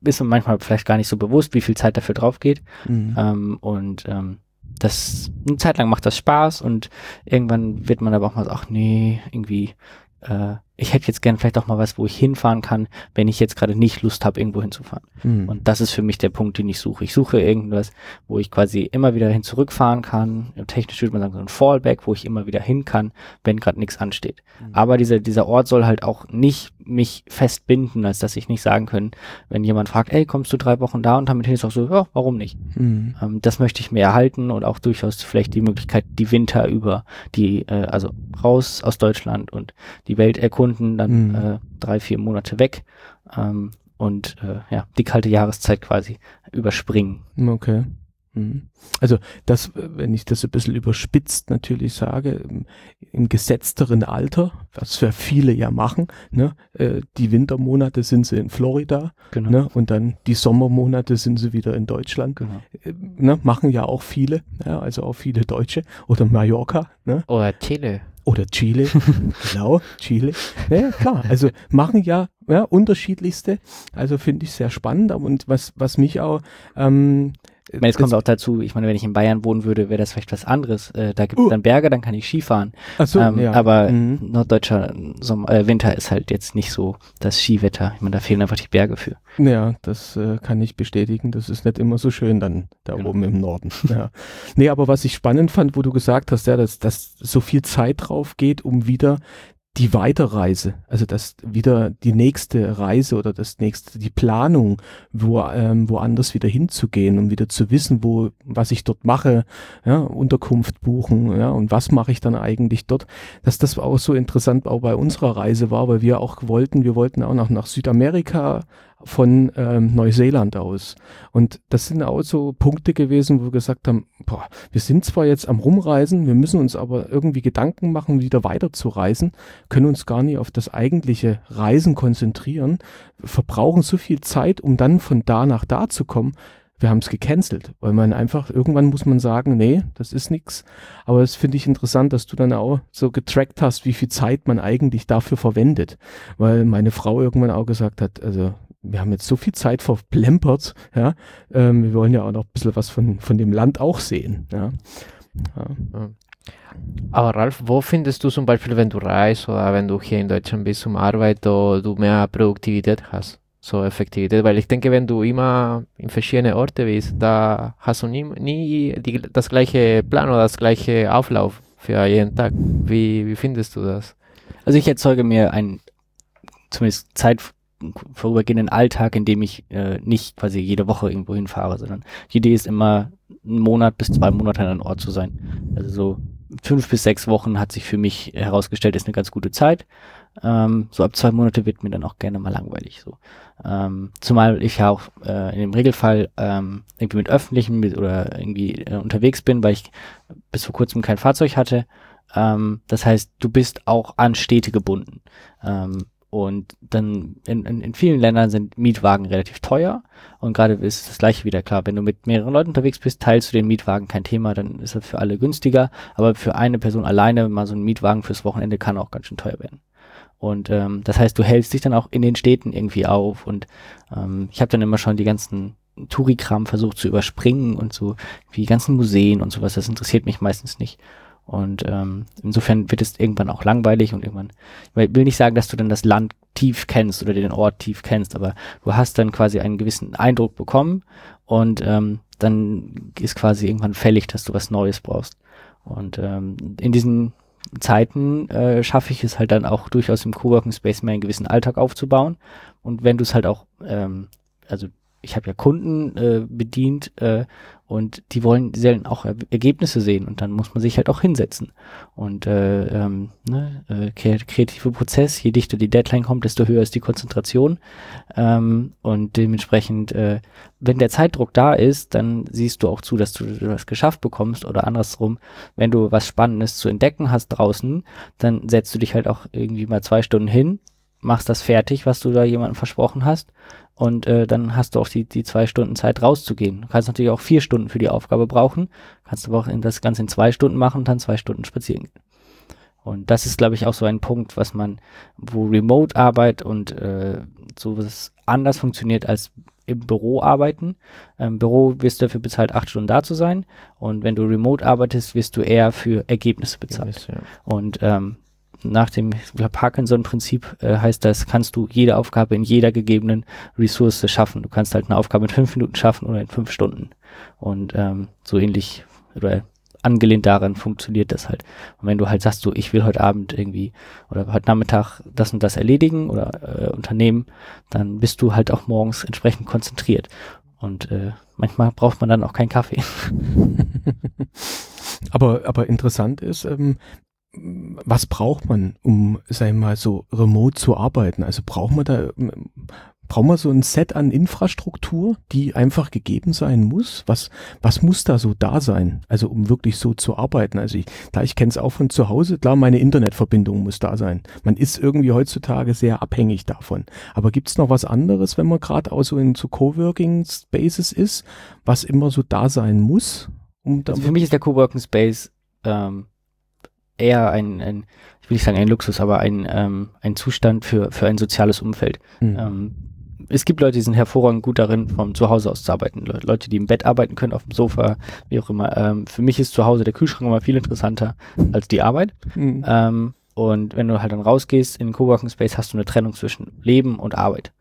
ist mir manchmal vielleicht gar nicht so bewusst, wie viel Zeit dafür drauf geht. Mhm. Ähm, und ähm, das eine Zeit lang macht das Spaß und irgendwann wird man aber auch mal so, ach nee, irgendwie, äh, ich hätte jetzt gern vielleicht auch mal was, wo ich hinfahren kann, wenn ich jetzt gerade nicht Lust habe, irgendwo hinzufahren. Mhm. Und das ist für mich der Punkt, den ich suche. Ich suche irgendwas, wo ich quasi immer wieder hin zurückfahren kann. Technisch würde man sagen, so ein Fallback, wo ich immer wieder hin kann, wenn gerade nichts ansteht. Mhm. Aber dieser, dieser Ort soll halt auch nicht mich festbinden, als dass ich nicht sagen können, wenn jemand fragt, ey, kommst du drei Wochen da und damit hin ist auch so, ja, warum nicht? Mhm. Ähm, das möchte ich mir erhalten und auch durchaus vielleicht die Möglichkeit, die Winter über die, äh, also raus aus Deutschland und die Welt erkunden, dann Mhm. äh, drei, vier Monate weg ähm, und äh, ja, die kalte Jahreszeit quasi überspringen. Okay. Mhm. Also das, wenn ich das ein bisschen überspitzt natürlich sage, im, im gesetzteren Alter, was ja viele ja machen, ne, äh, die Wintermonate sind sie in Florida, Genau. ne, und dann die Sommermonate sind sie wieder in Deutschland, genau. äh, ne, machen ja auch viele, ja, also auch viele Deutsche oder Mallorca, ne, Oder Chile. Oder Chile, genau, Chile. Ja, klar, also machen ja, ja unterschiedlichste, also finde ich sehr spannend. Und was, was mich auch, ähm, Ich meine, jetzt kommt auch dazu, ich meine, wenn ich in Bayern wohnen würde, wäre das vielleicht was anderes. Äh, da gibt es Uh. dann Berge, dann kann ich Skifahren. Ach so, ähm, ja. Aber Mhm. norddeutscher Sommer, äh, Winter ist halt jetzt nicht so das Skiwetter. Ich meine, da fehlen einfach die Berge für. Ja, das äh, kann ich bestätigen. Das ist nicht immer so schön dann da Genau. oben im Norden. Ja. Nee, aber was ich spannend fand, wo du gesagt hast, ja, dass, dass so viel Zeit drauf geht, um wieder die Weiterreise, also dass wieder die nächste Reise oder das nächste, die Planung, wo, ähm, woanders wieder hinzugehen, um wieder zu wissen, wo, was ich dort mache, ja, Unterkunft buchen, ja, und was mache ich dann eigentlich dort, dass das auch so interessant auch bei unserer Reise war, weil wir auch wollten, wir wollten auch noch nach Südamerika von ähm, Neuseeland aus. Und das sind auch so Punkte gewesen, wo wir gesagt haben, boah, wir sind zwar jetzt am Rumreisen, wir müssen uns aber irgendwie Gedanken machen, wieder weiter zu reisen, können uns gar nicht auf das eigentliche Reisen konzentrieren, verbrauchen so viel Zeit, um dann von da nach da zu kommen. Wir haben es gecancelt, weil man einfach, irgendwann muss man sagen, nee, das ist nix. Aber das finde ich interessant, dass du dann auch so getrackt hast, wie viel Zeit man eigentlich dafür verwendet. Weil meine Frau irgendwann auch gesagt hat, also wir haben jetzt so viel Zeit verplempert, ja, ähm, wir wollen ja auch noch ein bisschen was von, von dem Land auch sehen, ja. ja. Aber Ralf, wo findest du zum Beispiel, wenn du reist oder wenn du hier in Deutschland bist zum Arbeit, wo du mehr Produktivität hast? So Effektivität, weil ich denke, wenn du immer in verschiedene Orte bist, da hast du nie, nie die, das gleiche Plan oder das gleiche Auflauf für jeden Tag. Wie, wie findest du das? Also ich erzeuge mir einen zumindest Zeit vorübergehenden Alltag, in dem ich äh, nicht quasi jede Woche irgendwo hinfahre, sondern die Idee ist immer, einen Monat bis zwei Monate an einem Ort zu sein. Also so fünf bis sechs Wochen hat sich für mich herausgestellt, ist eine ganz gute Zeit. Ähm, so ab zwei Monate wird mir dann auch gerne mal langweilig. So. Ähm, zumal ich ja auch äh, in dem Regelfall ähm, irgendwie mit öffentlichen mit, oder irgendwie äh, unterwegs bin, weil ich bis vor kurzem kein Fahrzeug hatte. Ähm, das heißt, du bist auch an Städte gebunden. Und dann in, in, in vielen Ländern sind Mietwagen relativ teuer. Und gerade ist das gleiche wieder klar. Wenn du mit mehreren Leuten unterwegs bist, teilst du den Mietwagen kein Thema, dann ist er für alle günstiger. Aber für eine Person alleine mal so ein Mietwagen fürs Wochenende kann auch ganz schön teuer werden. Und ähm, das heißt, du hältst dich dann auch in den Städten irgendwie auf. Und ähm, ich habe dann immer schon die ganzen Touri-Kram versucht zu überspringen und so wie die ganzen Museen und sowas. Das interessiert mich meistens nicht. Und ähm, insofern wird es irgendwann auch langweilig und irgendwann, ich will nicht sagen, dass du dann das Land tief kennst oder den Ort tief kennst, aber du hast dann quasi einen gewissen Eindruck bekommen und ähm, dann ist quasi irgendwann fällig, dass du was Neues brauchst. Und ähm, in diesen Zeiten äh, schaffe ich es halt dann auch durchaus im Coworking Space mehr einen gewissen Alltag aufzubauen. Und wenn du es halt auch, ähm, also ich habe ja Kunden äh, bedient äh, und die wollen selten auch er Ergebnisse sehen und dann muss man sich halt auch hinsetzen. Und äh, ähm, ne, äh, kreative Prozess, je dichter die Deadline kommt, desto höher ist die Konzentration. Ähm, und dementsprechend, äh, wenn der Zeitdruck da ist, dann siehst du auch zu, dass du das geschafft bekommst oder andersrum, wenn du was Spannendes zu entdecken hast draußen, dann setzt du dich halt auch irgendwie mal zwei Stunden hin, machst das fertig, was du da jemandem versprochen hast und äh, dann hast du auch die, die zwei Stunden Zeit rauszugehen. Du kannst natürlich auch vier Stunden für die Aufgabe brauchen, kannst aber auch in das Ganze in zwei Stunden machen und dann zwei Stunden spazieren gehen. Und das ist, glaube ich, auch so ein Punkt, was man, wo Remote-Arbeit und äh, sowas anders funktioniert als im Büro arbeiten. Im Büro wirst du dafür bezahlt, acht Stunden da zu sein. Und wenn du remote arbeitest, wirst du eher für Ergebnisse bezahlt. Ja. Und ähm, nach dem Parkinson-Prinzip äh, heißt das, kannst du jede Aufgabe in jeder gegebenen Ressource schaffen. Du kannst halt eine Aufgabe in fünf Minuten schaffen oder in fünf Stunden. Und ähm, so ähnlich oder angelehnt daran funktioniert das halt. Und wenn du halt sagst, so ich will heute Abend irgendwie oder heute Nachmittag das und das erledigen oder äh, unternehmen, dann bist du halt auch morgens entsprechend konzentriert. Und äh, manchmal braucht man dann auch keinen Kaffee. aber, aber interessant ist, ähm, was braucht man, um, sagen wir mal, so remote zu arbeiten? Also braucht man da, braucht man so ein Set an Infrastruktur, die einfach gegeben sein muss? Was, was muss da so da sein? Also um wirklich so zu arbeiten? Also ich, klar, ich kenne es auch von zu Hause, klar, meine Internetverbindung muss da sein. Man ist irgendwie heutzutage sehr abhängig davon. Aber gibt es noch was anderes, wenn man gerade auch so in so Coworking Spaces ist, was immer so da sein muss? Um also für mich ist der Coworking Space ähm, eher ein, ein, ich will nicht sagen ein Luxus, aber ein, ähm, ein Zustand für, für ein soziales Umfeld. Mhm. Ähm, es gibt Leute, die sind hervorragend gut darin, vom Zuhause aus zu arbeiten. Le Leute, die im Bett arbeiten können, auf dem Sofa, wie auch immer. Ähm, für mich ist zu Hause der Kühlschrank immer viel interessanter als die Arbeit. Mhm. Ähm, und wenn du halt dann rausgehst in den Coworking Space, hast du eine Trennung zwischen Leben und Arbeit.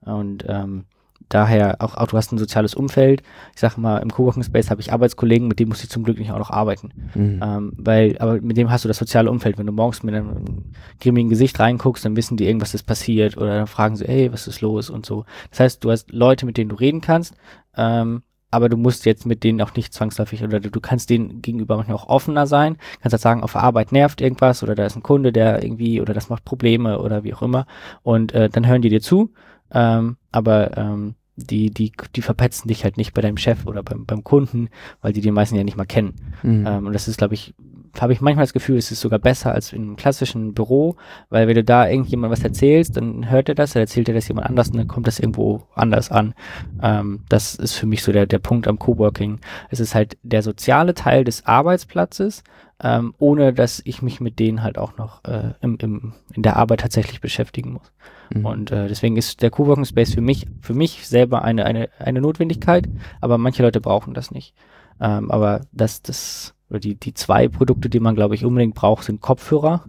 Und ähm, daher auch, auch du hast ein soziales Umfeld. Ich sage mal, im Coworking Space habe ich Arbeitskollegen, mit denen muss ich zum Glück nicht auch noch arbeiten. Mhm. Ähm, weil, aber mit dem hast du das soziale Umfeld. Wenn du morgens mit einem grimmigen Gesicht reinguckst, dann wissen die irgendwas ist passiert oder dann fragen sie, hey, was ist los und so. Das heißt, du hast Leute, mit denen du reden kannst, ähm, aber du musst jetzt mit denen auch nicht zwangsläufig oder du kannst denen gegenüber manchmal auch offener sein, kannst halt sagen, auf der Arbeit nervt irgendwas oder da ist ein Kunde, der irgendwie oder das macht Probleme oder wie auch immer und äh, dann hören die dir zu ähm, aber ähm, die, die, die verpetzen dich halt nicht bei deinem Chef oder beim, beim Kunden, weil die den meisten ja nicht mal kennen. Mhm. Ähm, und das ist, glaube ich, habe ich manchmal das Gefühl, es ist sogar besser als in einem klassischen Büro, weil wenn du da irgendjemand was erzählst, dann hört er das, dann erzählt er das jemand anders und dann kommt das irgendwo anders an. Ähm, das ist für mich so der, der Punkt am Coworking. Es ist halt der soziale Teil des Arbeitsplatzes, ähm, ohne dass ich mich mit denen halt auch noch äh, im, im, in der Arbeit tatsächlich beschäftigen muss. Mhm. Und äh, deswegen ist der Coworking Space für mich, für mich selber eine, eine, eine Notwendigkeit, aber manche Leute brauchen das nicht. Ähm, aber das, das, oder die, die zwei Produkte, die man, glaube ich, unbedingt braucht, sind Kopfhörer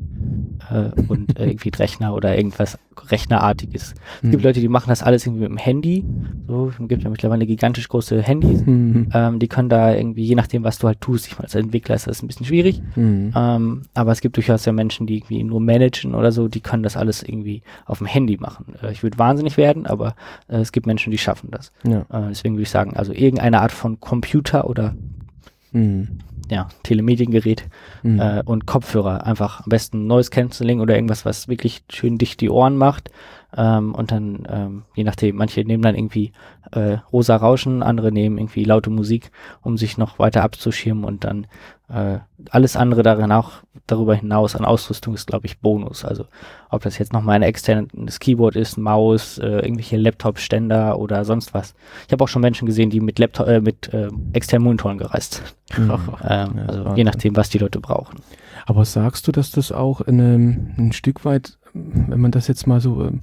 äh, und äh, irgendwie Rechner oder irgendwas Rechnerartiges. Es gibt mhm. Leute, die machen das alles irgendwie mit dem Handy. So, es gibt ja mittlerweile gigantisch große Handys. Mhm. Ähm, die können da irgendwie, je nachdem, was du halt tust, ich meine, als Entwickler ist das ein bisschen schwierig. Mhm. Ähm, aber es gibt durchaus ja Menschen, die irgendwie nur managen oder so, die können das alles irgendwie auf dem Handy machen. Äh, ich würde wahnsinnig werden, aber äh, es gibt Menschen, die schaffen das. Ja. Äh, deswegen würde ich sagen, also irgendeine Art von Computer oder ja, Telemediengerät mhm. äh, und Kopfhörer. Einfach am besten Noise Cancelling oder irgendwas, was wirklich schön dicht die Ohren macht. Ähm, und dann, ähm, je nachdem, manche nehmen dann irgendwie äh, rosa Rauschen, andere nehmen irgendwie laute Musik, um sich noch weiter abzuschirmen und dann äh, alles andere darin auch darüber hinaus an Ausrüstung ist, glaube ich, Bonus. Also ob das jetzt nochmal ein externes Keyboard ist, Maus, äh, irgendwelche Laptop-Ständer oder sonst was. Ich habe auch schon Menschen gesehen, die mit Laptop, äh, mit äh, externen Monitoren gereist sind. Mhm. ähm, ja, also je nachdem, was die Leute brauchen. Aber sagst du, dass das auch in einem, ein Stück weit, wenn man das jetzt mal so ähm,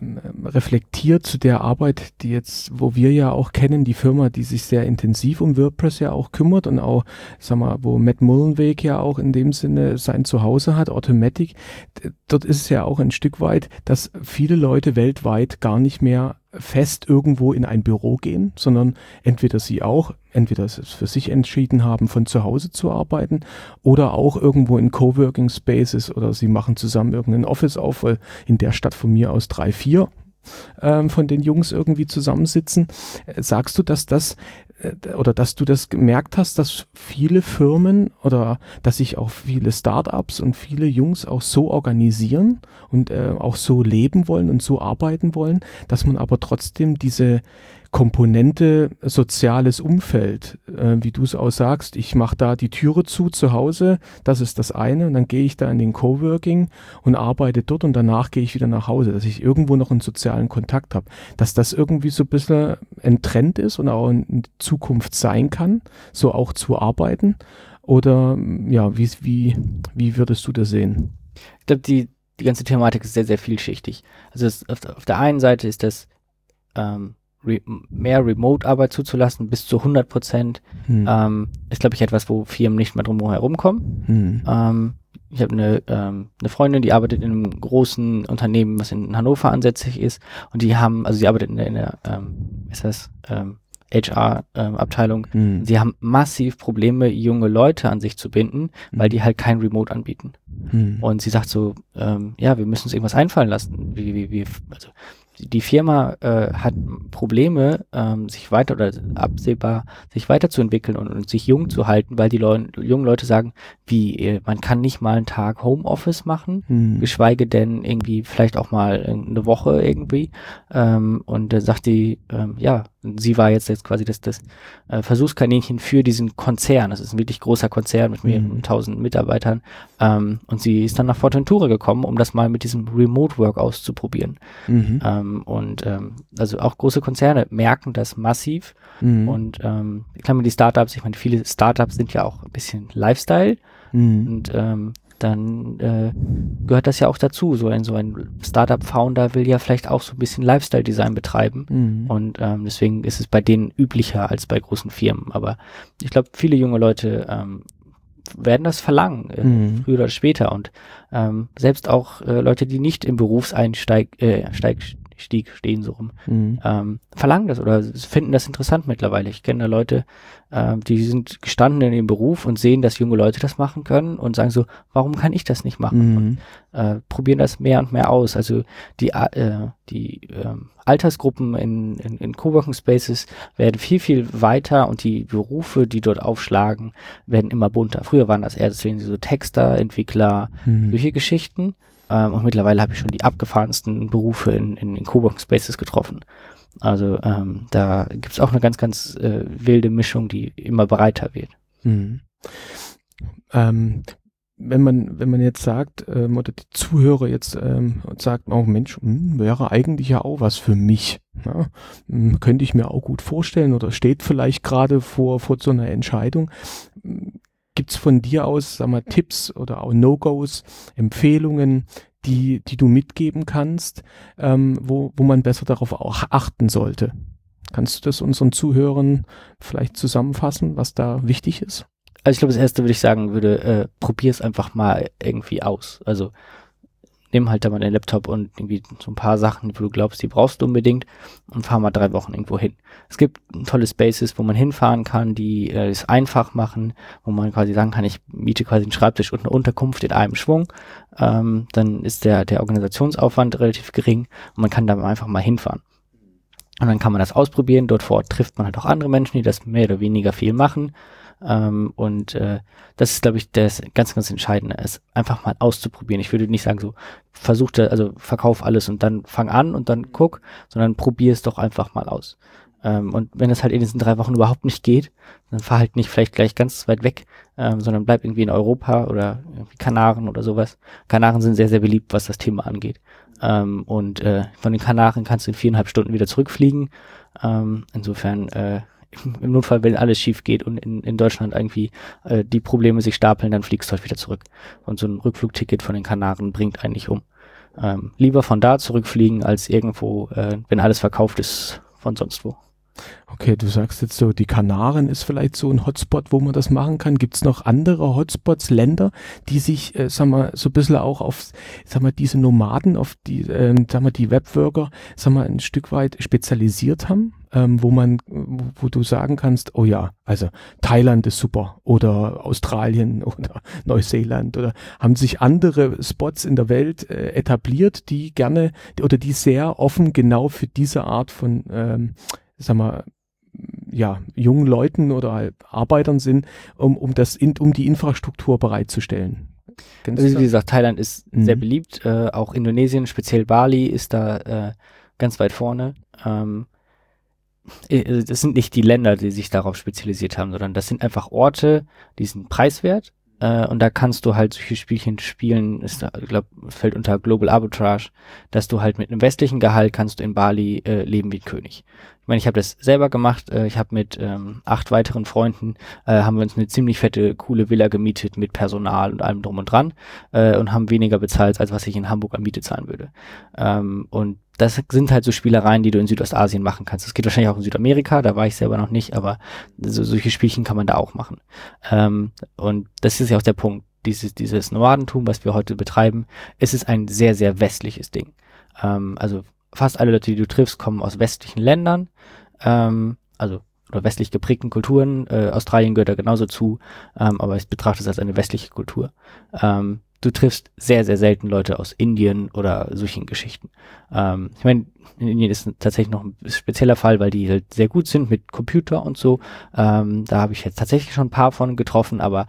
ähm, reflektiert zu der Arbeit, die jetzt, wo wir ja auch kennen, die Firma, die sich sehr intensiv um WordPress ja auch kümmert und auch, sag mal, wo Matt Mullenweg ja auch in dem Sinne sein Zuhause hat, Automatic, dort ist es ja auch ein Stück weit, dass viele Leute weltweit gar nicht mehr fest irgendwo in ein Büro gehen, sondern entweder sie auch, entweder es für sich entschieden haben, von zu Hause zu arbeiten oder auch irgendwo in Coworking Spaces oder sie machen zusammen irgendein Office auf, weil in der Stadt von mir aus drei, vier ähm, von den Jungs irgendwie zusammensitzen. Äh, sagst du, dass das oder dass du das gemerkt hast, dass viele Firmen oder dass sich auch viele Startups und viele Jungs auch so organisieren und äh, auch so leben wollen und so arbeiten wollen, dass man aber trotzdem diese Komponente soziales Umfeld, äh, wie du es auch sagst, ich mache da die Türe zu zu Hause, das ist das eine, und dann gehe ich da in den Coworking und arbeite dort und danach gehe ich wieder nach Hause, dass ich irgendwo noch einen sozialen Kontakt habe, dass das irgendwie so ein bisschen ein Trend ist und auch in Zukunft sein kann, so auch zu arbeiten, oder ja, wie, wie, wie würdest du das sehen? Ich glaube, die, die ganze Thematik ist sehr, sehr vielschichtig. Also es, auf, auf der einen Seite ist das ähm, re mehr Remote-Arbeit zuzulassen, bis zu 100 Prozent, hm. ähm, ist, glaube ich, etwas, wo Firmen nicht mehr drum herum kommen. Hm. Ähm, ich habe eine, ähm, eine Freundin, die arbeitet in einem großen Unternehmen, was in Hannover ansässig ist, und die haben, also sie arbeitet in der, in der ähm, ist das, ähm, HR-Abteilung. Ähm, hm. Sie haben massiv Probleme, junge Leute an sich zu binden, weil hm. die halt kein Remote anbieten. Hm. Und sie sagt so, ähm, ja, wir müssen uns irgendwas einfallen lassen. Wie, wie, wie, also die Firma äh, hat Probleme, ähm, sich weiter oder absehbar sich weiterzuentwickeln und, und sich jung zu halten, weil die Leu jungen Leute sagen, wie, äh, man kann nicht mal einen Tag Homeoffice machen, hm. geschweige denn irgendwie vielleicht auch mal eine Woche irgendwie. Ähm, und da sagt die, ähm, ja, sie war jetzt, jetzt quasi das, das äh, Versuchskaninchen für diesen Konzern. Das ist ein wirklich großer Konzern mit mehreren mhm. tausend Mitarbeitern. Ähm, und sie ist dann nach Fortentura gekommen, um das mal mit diesem Remote Work auszuprobieren. Mhm. Ähm, und ähm, also auch große Konzerne merken das massiv. Mhm. Und ähm, ich glaube, die Startups, ich meine, viele Startups sind ja auch ein bisschen Lifestyle. Mhm. Und ähm, dann äh, gehört das ja auch dazu. So ein, so ein Startup-Founder will ja vielleicht auch so ein bisschen Lifestyle-Design betreiben. Mhm. Und ähm, deswegen ist es bei denen üblicher als bei großen Firmen. Aber ich glaube, viele junge Leute ähm, werden das verlangen, äh, mhm. früher oder später. Und ähm, selbst auch äh, Leute, die nicht im Berufseinsteig äh, Steig, Stieg stehen so rum, mhm. ähm, verlangen das oder finden das interessant mittlerweile. Ich kenne da Leute, äh, die sind gestanden in dem Beruf und sehen, dass junge Leute das machen können und sagen so, warum kann ich das nicht machen? Mhm. Und äh, probieren das mehr und mehr aus. Also die, äh, die äh, Altersgruppen in, in, in Coworking Spaces werden viel, viel weiter und die Berufe, die dort aufschlagen, werden immer bunter. Früher waren das eher deswegen so Texter, Entwickler, mhm. solche Geschichten. Ähm, und mittlerweile habe ich schon die abgefahrensten Berufe in, in, in Coworking Spaces getroffen. Also ähm, da gibt es auch eine ganz, ganz äh, wilde Mischung, die immer breiter wird. Mhm. Ähm, wenn man, wenn man jetzt sagt, ähm, oder die Zuhörer jetzt ähm, sagt, oh Mensch, mh, hm, wäre eigentlich ja auch was für mich. Ja? Hm, könnte ich mir auch gut vorstellen oder steht vielleicht gerade vor, vor so einer Entscheidung. Gibt's von dir aus, sag mal, Tipps oder auch No-Gos, Empfehlungen, die, die du mitgeben kannst, ähm, wo, wo man besser darauf auch achten sollte? Kannst du das unseren Zuhörern vielleicht zusammenfassen, was da wichtig ist? Also ich glaube, das erste würde ich sagen, würde, äh, probier es einfach mal irgendwie aus. Also nimm halt da mal deinen Laptop und irgendwie so ein paar Sachen, wo du glaubst, die brauchst du unbedingt und fahr mal drei Wochen irgendwo hin. Es gibt tolle Spaces, wo man hinfahren kann, die äh, es einfach machen, wo man quasi sagen kann, ich miete quasi einen Schreibtisch und eine Unterkunft in einem Schwung. Ähm, dann ist der, der Organisationsaufwand relativ gering und man kann da einfach mal hinfahren. Und dann kann man das ausprobieren. Dort vor Ort trifft man halt auch andere Menschen, die das mehr oder weniger viel machen. Ähm, und äh, das ist, glaube ich, das ganz, ganz Entscheidende, es einfach mal auszuprobieren. Ich würde nicht sagen, so versuch also verkauf alles und dann fang an und dann guck, sondern probier es doch einfach mal aus. Ähm, und wenn es halt in diesen drei Wochen überhaupt nicht geht, dann fahr halt nicht vielleicht gleich ganz weit weg, ähm, sondern bleib irgendwie in Europa oder Kanaren oder sowas. Kanaren sind sehr, sehr beliebt, was das Thema angeht. Ähm, und äh, von den Kanaren kannst du in viereinhalb Stunden wieder zurückfliegen. Ähm, insofern äh, im Notfall, wenn alles schief geht und in, in Deutschland irgendwie äh, die Probleme sich stapeln, dann fliegst du halt wieder zurück. Und so ein Rückflugticket von den Kanaren bringt eigentlich um. Ähm, lieber von da zurückfliegen, als irgendwo, äh, wenn alles verkauft ist, von sonst wo. Okay, du sagst jetzt so, die Kanaren ist vielleicht so ein Hotspot, wo man das machen kann. Gibt es noch andere Hotspots, Länder, die sich, äh, sag mal, so ein bisschen auch auf, sag mal, diese Nomaden, auf die, äh, sag mal, die Webworker, sag mal, ein Stück weit spezialisiert haben? Ähm, wo man, wo du sagen kannst, oh ja, also Thailand ist super oder Australien oder Neuseeland oder haben sich andere Spots in der Welt äh, etabliert, die gerne oder die sehr offen genau für diese Art von ähm, sag mal, ja, jungen Leuten oder halt Arbeitern sind, um, um das, in, um die Infrastruktur bereitzustellen. Also wie gesagt, Thailand ist mhm. sehr beliebt, äh, auch Indonesien, speziell Bali ist da äh, ganz weit vorne. Ähm, äh, das sind nicht die Länder, die sich darauf spezialisiert haben, sondern das sind einfach Orte, die sind preiswert äh, und da kannst du halt solche Spielchen spielen, ist, ich glaube, fällt unter Global Arbitrage, dass du halt mit einem westlichen Gehalt kannst du in Bali äh, leben wie ein König. Ich meine, ich habe das selber gemacht. Äh, ich habe mit ähm, acht weiteren Freunden äh, haben wir uns eine ziemlich fette, coole Villa gemietet mit Personal und allem drum und dran äh, und haben weniger bezahlt, als was ich in Hamburg an Miete zahlen würde. Ähm, und das sind halt so Spielereien, die du in Südostasien machen kannst. Das geht wahrscheinlich auch in Südamerika, da war ich selber noch nicht, aber so, solche Spielchen kann man da auch machen. Ähm, und das ist ja auch der Punkt. Dieses, dieses Nomadentum, was wir heute betreiben, es ist ein sehr, sehr westliches Ding. Ähm, also fast alle Leute, die du triffst, kommen aus westlichen Ländern, ähm, also oder westlich geprägten Kulturen. Äh, Australien gehört da genauso zu, ähm, aber ich betrachte es als eine westliche Kultur. Ähm, du triffst sehr, sehr selten Leute aus Indien oder solchen Geschichten. Ähm, ich meine, in Indien ist tatsächlich noch ein spezieller Fall, weil die halt sehr gut sind mit Computer und so. Ähm, da habe ich jetzt tatsächlich schon ein paar von getroffen, aber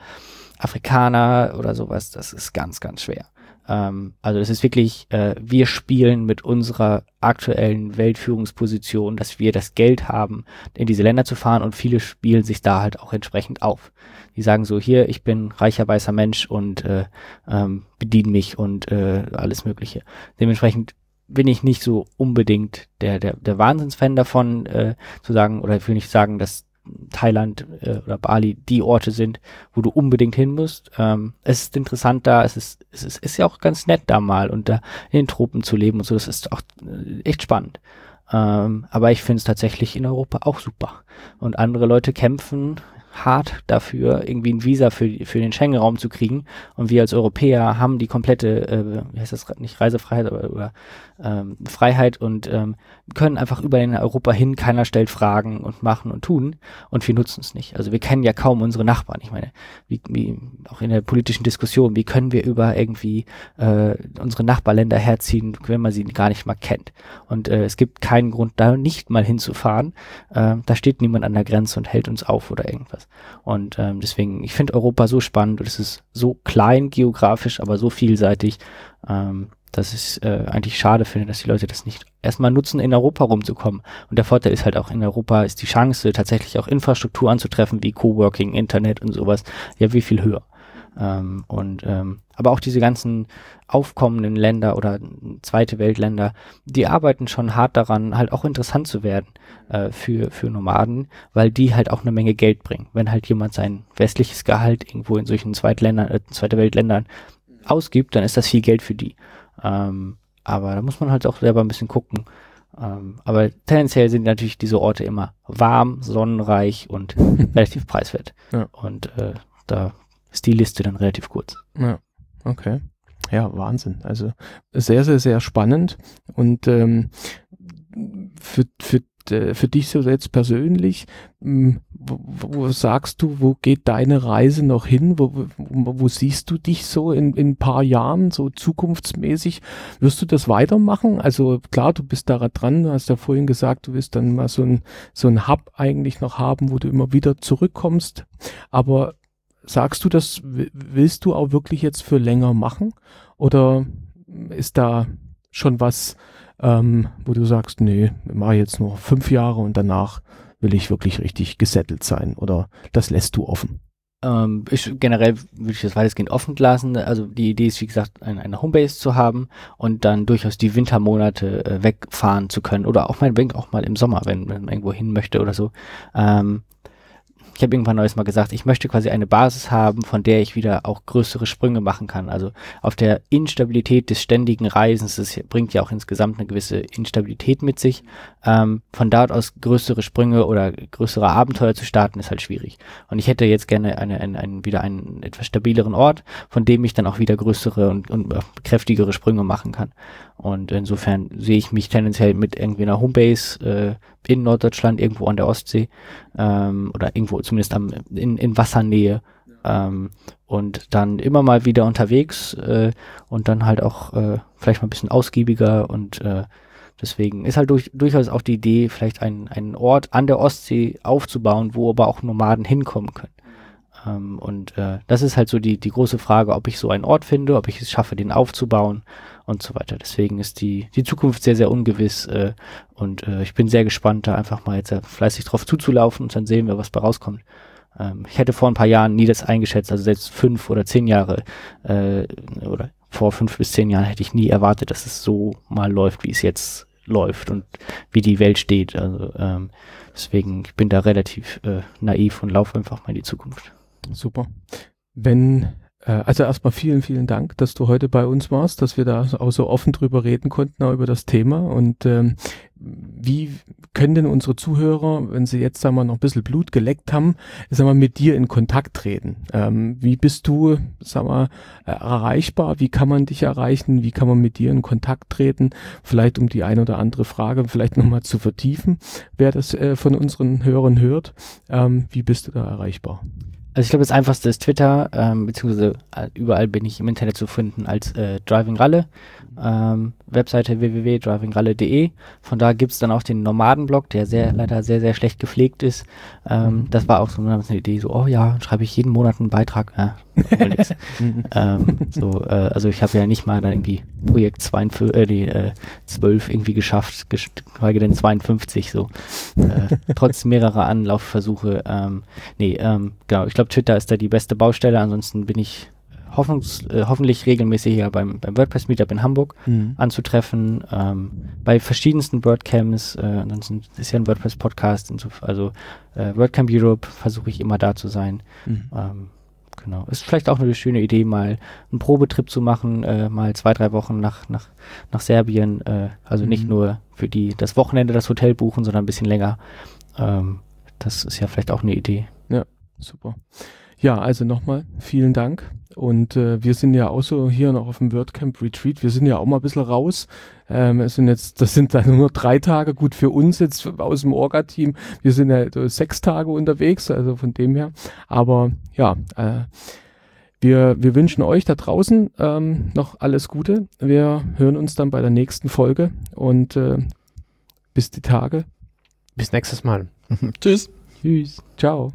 Afrikaner oder sowas, das ist ganz, ganz schwer. Ähm, also es ist wirklich, äh, wir spielen mit unserer aktuellen Weltführungsposition, dass wir das Geld haben, in diese Länder zu fahren und viele spielen sich da halt auch entsprechend auf. Die sagen so, hier, ich bin reicher weißer Mensch und äh, ähm, bediene mich und äh, alles Mögliche. Dementsprechend bin ich nicht so unbedingt der, der, der Wahnsinnsfan davon, äh, zu sagen, oder ich will nicht sagen, dass Thailand äh, oder Bali die Orte sind, wo du unbedingt hin musst. Ähm, es ist interessant da, es ist, es ist, ist ja auch ganz nett da mal und da in den Tropen zu leben und so, das ist auch äh, echt spannend. Ähm, aber ich finde es tatsächlich in Europa auch super. Und andere Leute kämpfen hart dafür, irgendwie ein Visa für, für den Schengen-Raum zu kriegen. Und wir als Europäer haben die komplette, äh, wie heißt das, nicht Reisefreiheit, aber, oder ähm, Freiheit und ähm, können einfach über in Europa hin, keiner stellt Fragen und machen und tun und wir nutzen es nicht. Also wir kennen ja kaum unsere Nachbarn. Ich meine, wie, wie auch in der politischen Diskussion, wie können wir über irgendwie äh, unsere Nachbarländer herziehen, wenn man sie gar nicht mal kennt. Und äh, es gibt keinen Grund, da nicht mal hinzufahren. Äh, da steht niemand an der Grenze und hält uns auf oder irgendwas. Und ähm, deswegen, ich finde Europa so spannend und es ist so klein geografisch, aber so vielseitig. Ähm, dass ich äh, eigentlich schade finde, dass die Leute das nicht erstmal nutzen, in Europa rumzukommen. Und der Vorteil ist halt auch, in Europa ist die Chance, tatsächlich auch Infrastruktur anzutreffen, wie Coworking, Internet und sowas, ja wie viel höher. Ähm, und ähm, aber auch diese ganzen aufkommenden Länder oder zweite Weltländer, die arbeiten schon hart daran, halt auch interessant zu werden äh, für, für Nomaden, weil die halt auch eine Menge Geld bringen. Wenn halt jemand sein westliches Gehalt irgendwo in solchen Zweitländern, äh, zweite Weltländern ausgibt, dann ist das viel Geld für die. Ähm, aber da muss man halt auch selber ein bisschen gucken. Ähm, aber tendenziell sind natürlich diese Orte immer warm, sonnenreich und relativ preiswert. Ja. Und äh, da ist die Liste dann relativ kurz. Ja, okay. Ja, Wahnsinn. Also sehr, sehr, sehr spannend. Und ähm, für, für äh, für dich so jetzt persönlich, hm, wo, wo, sagst du, wo geht deine Reise noch hin? Wo, wo, wo siehst du dich so in, in ein paar Jahren, so zukunftsmäßig? Wirst du das weitermachen? Also klar, du bist da dran, du hast ja vorhin gesagt, du wirst dann mal so ein, so ein Hub eigentlich noch haben, wo du immer wieder zurückkommst. Aber sagst du das, willst du auch wirklich jetzt für länger machen? Oder ist da schon was, ähm, wo du sagst, nee, ich mache jetzt nur fünf Jahre und danach will ich wirklich richtig gesettelt sein oder das lässt du offen? Ähm, ich, generell würde ich das weitestgehend offen lassen. Also die Idee ist, wie gesagt, eine, eine Homebase zu haben und dann durchaus die Wintermonate äh, wegfahren zu können oder auch meinetwegen auch mal im Sommer, wenn man irgendwo hin möchte oder so. Ähm, ich habe irgendwann neues mal gesagt, ich möchte quasi eine Basis haben, von der ich wieder auch größere Sprünge machen kann. Also auf der Instabilität des ständigen Reisens, das bringt ja auch insgesamt eine gewisse Instabilität mit sich. Ähm, von dort aus größere Sprünge oder größere Abenteuer zu starten, ist halt schwierig. Und ich hätte jetzt gerne eine, eine, eine, wieder einen etwas stabileren Ort, von dem ich dann auch wieder größere und, und kräftigere Sprünge machen kann. Und insofern sehe ich mich tendenziell mit irgendwie einer Homebase äh, in Norddeutschland, irgendwo an der Ostsee ähm, oder irgendwo zumindest am, in, in Wassernähe ähm, und dann immer mal wieder unterwegs äh, und dann halt auch äh, vielleicht mal ein bisschen ausgiebiger und äh, deswegen ist halt durch, durchaus auch die Idee, vielleicht einen, einen Ort an der Ostsee aufzubauen, wo aber auch Nomaden hinkommen können. Ähm, und äh, das ist halt so die, die große Frage, ob ich so einen Ort finde, ob ich es schaffe, den aufzubauen und so weiter. Deswegen ist die, die Zukunft sehr, sehr ungewiss äh, und äh, ich bin sehr gespannt, da einfach mal jetzt äh, fleißig drauf zuzulaufen und dann sehen wir, was bei rauskommt. Ähm, ich hätte vor ein paar Jahren nie das eingeschätzt, also selbst fünf oder zehn Jahre äh, oder vor fünf bis zehn Jahren hätte ich nie erwartet, dass es so mal läuft, wie es jetzt läuft und wie die Welt steht. Also ähm, deswegen, ich bin da relativ äh, naiv und laufe einfach mal in die Zukunft. Super. Wenn äh, also erstmal vielen, vielen Dank, dass du heute bei uns warst, dass wir da auch so offen drüber reden konnten, auch über das Thema. Und ähm, wie können denn unsere Zuhörer, wenn sie jetzt sagen wir, noch ein bisschen Blut geleckt haben, sagen wir, mit dir in Kontakt treten? Ähm, wie bist du, sagen wir, erreichbar? Wie kann man dich erreichen? Wie kann man mit dir in Kontakt treten? Vielleicht um die eine oder andere Frage vielleicht nochmal zu vertiefen, wer das äh, von unseren Hörern hört. Ähm, wie bist du da erreichbar? Also ich glaube, das einfachste ist Twitter, ähm, beziehungsweise äh, überall bin ich im Internet zu finden als äh, Driving Ralle. Ähm, Webseite www.drivingralle.de. Von da gibt's dann auch den Nomadenblog, der sehr leider sehr, sehr schlecht gepflegt ist. Ähm, das war auch so eine Idee, so, oh ja, schreibe ich jeden Monat einen Beitrag. Ja, ähm, so, äh, also ich habe ja nicht mal dann irgendwie Projekt 52, äh, die, äh, 12 irgendwie geschafft, geschweige denn 52 so. Äh, trotz mehrerer Anlaufversuche. Ähm, nee, ähm, genau, ich glaube Twitter ist da die beste Baustelle, ansonsten bin ich hoffnungs, äh, hoffentlich regelmäßig ja beim, beim WordPress Meetup in Hamburg mhm. anzutreffen, ähm, bei verschiedensten WordCamps, äh, ansonsten ist ja ein WordPress Podcast, also äh, WordCamp Europe versuche ich immer da zu sein. Mhm. Ähm, genau. Ist vielleicht auch eine schöne Idee, mal einen Probetrip zu machen, äh, mal zwei, drei Wochen nach, nach, nach Serbien, äh, also mhm. nicht nur für die das Wochenende das Hotel buchen, sondern ein bisschen länger. Ähm, das ist ja vielleicht auch eine Idee. Ja, super. Ja, also nochmal vielen Dank. Und äh, wir sind ja auch so hier noch auf dem WordCamp Retreat. Wir sind ja auch mal ein bisschen raus. Ähm, es sind jetzt, das sind dann nur drei Tage. Gut für uns jetzt aus dem Orga-Team. Wir sind ja äh, sechs Tage unterwegs, also von dem her. Aber ja, äh, wir, wir wünschen euch da draußen ähm, noch alles Gute. Wir hören uns dann bei der nächsten Folge und äh, bis die Tage. Bis nächstes Mal. Tschüss. Tschüss. Ciao.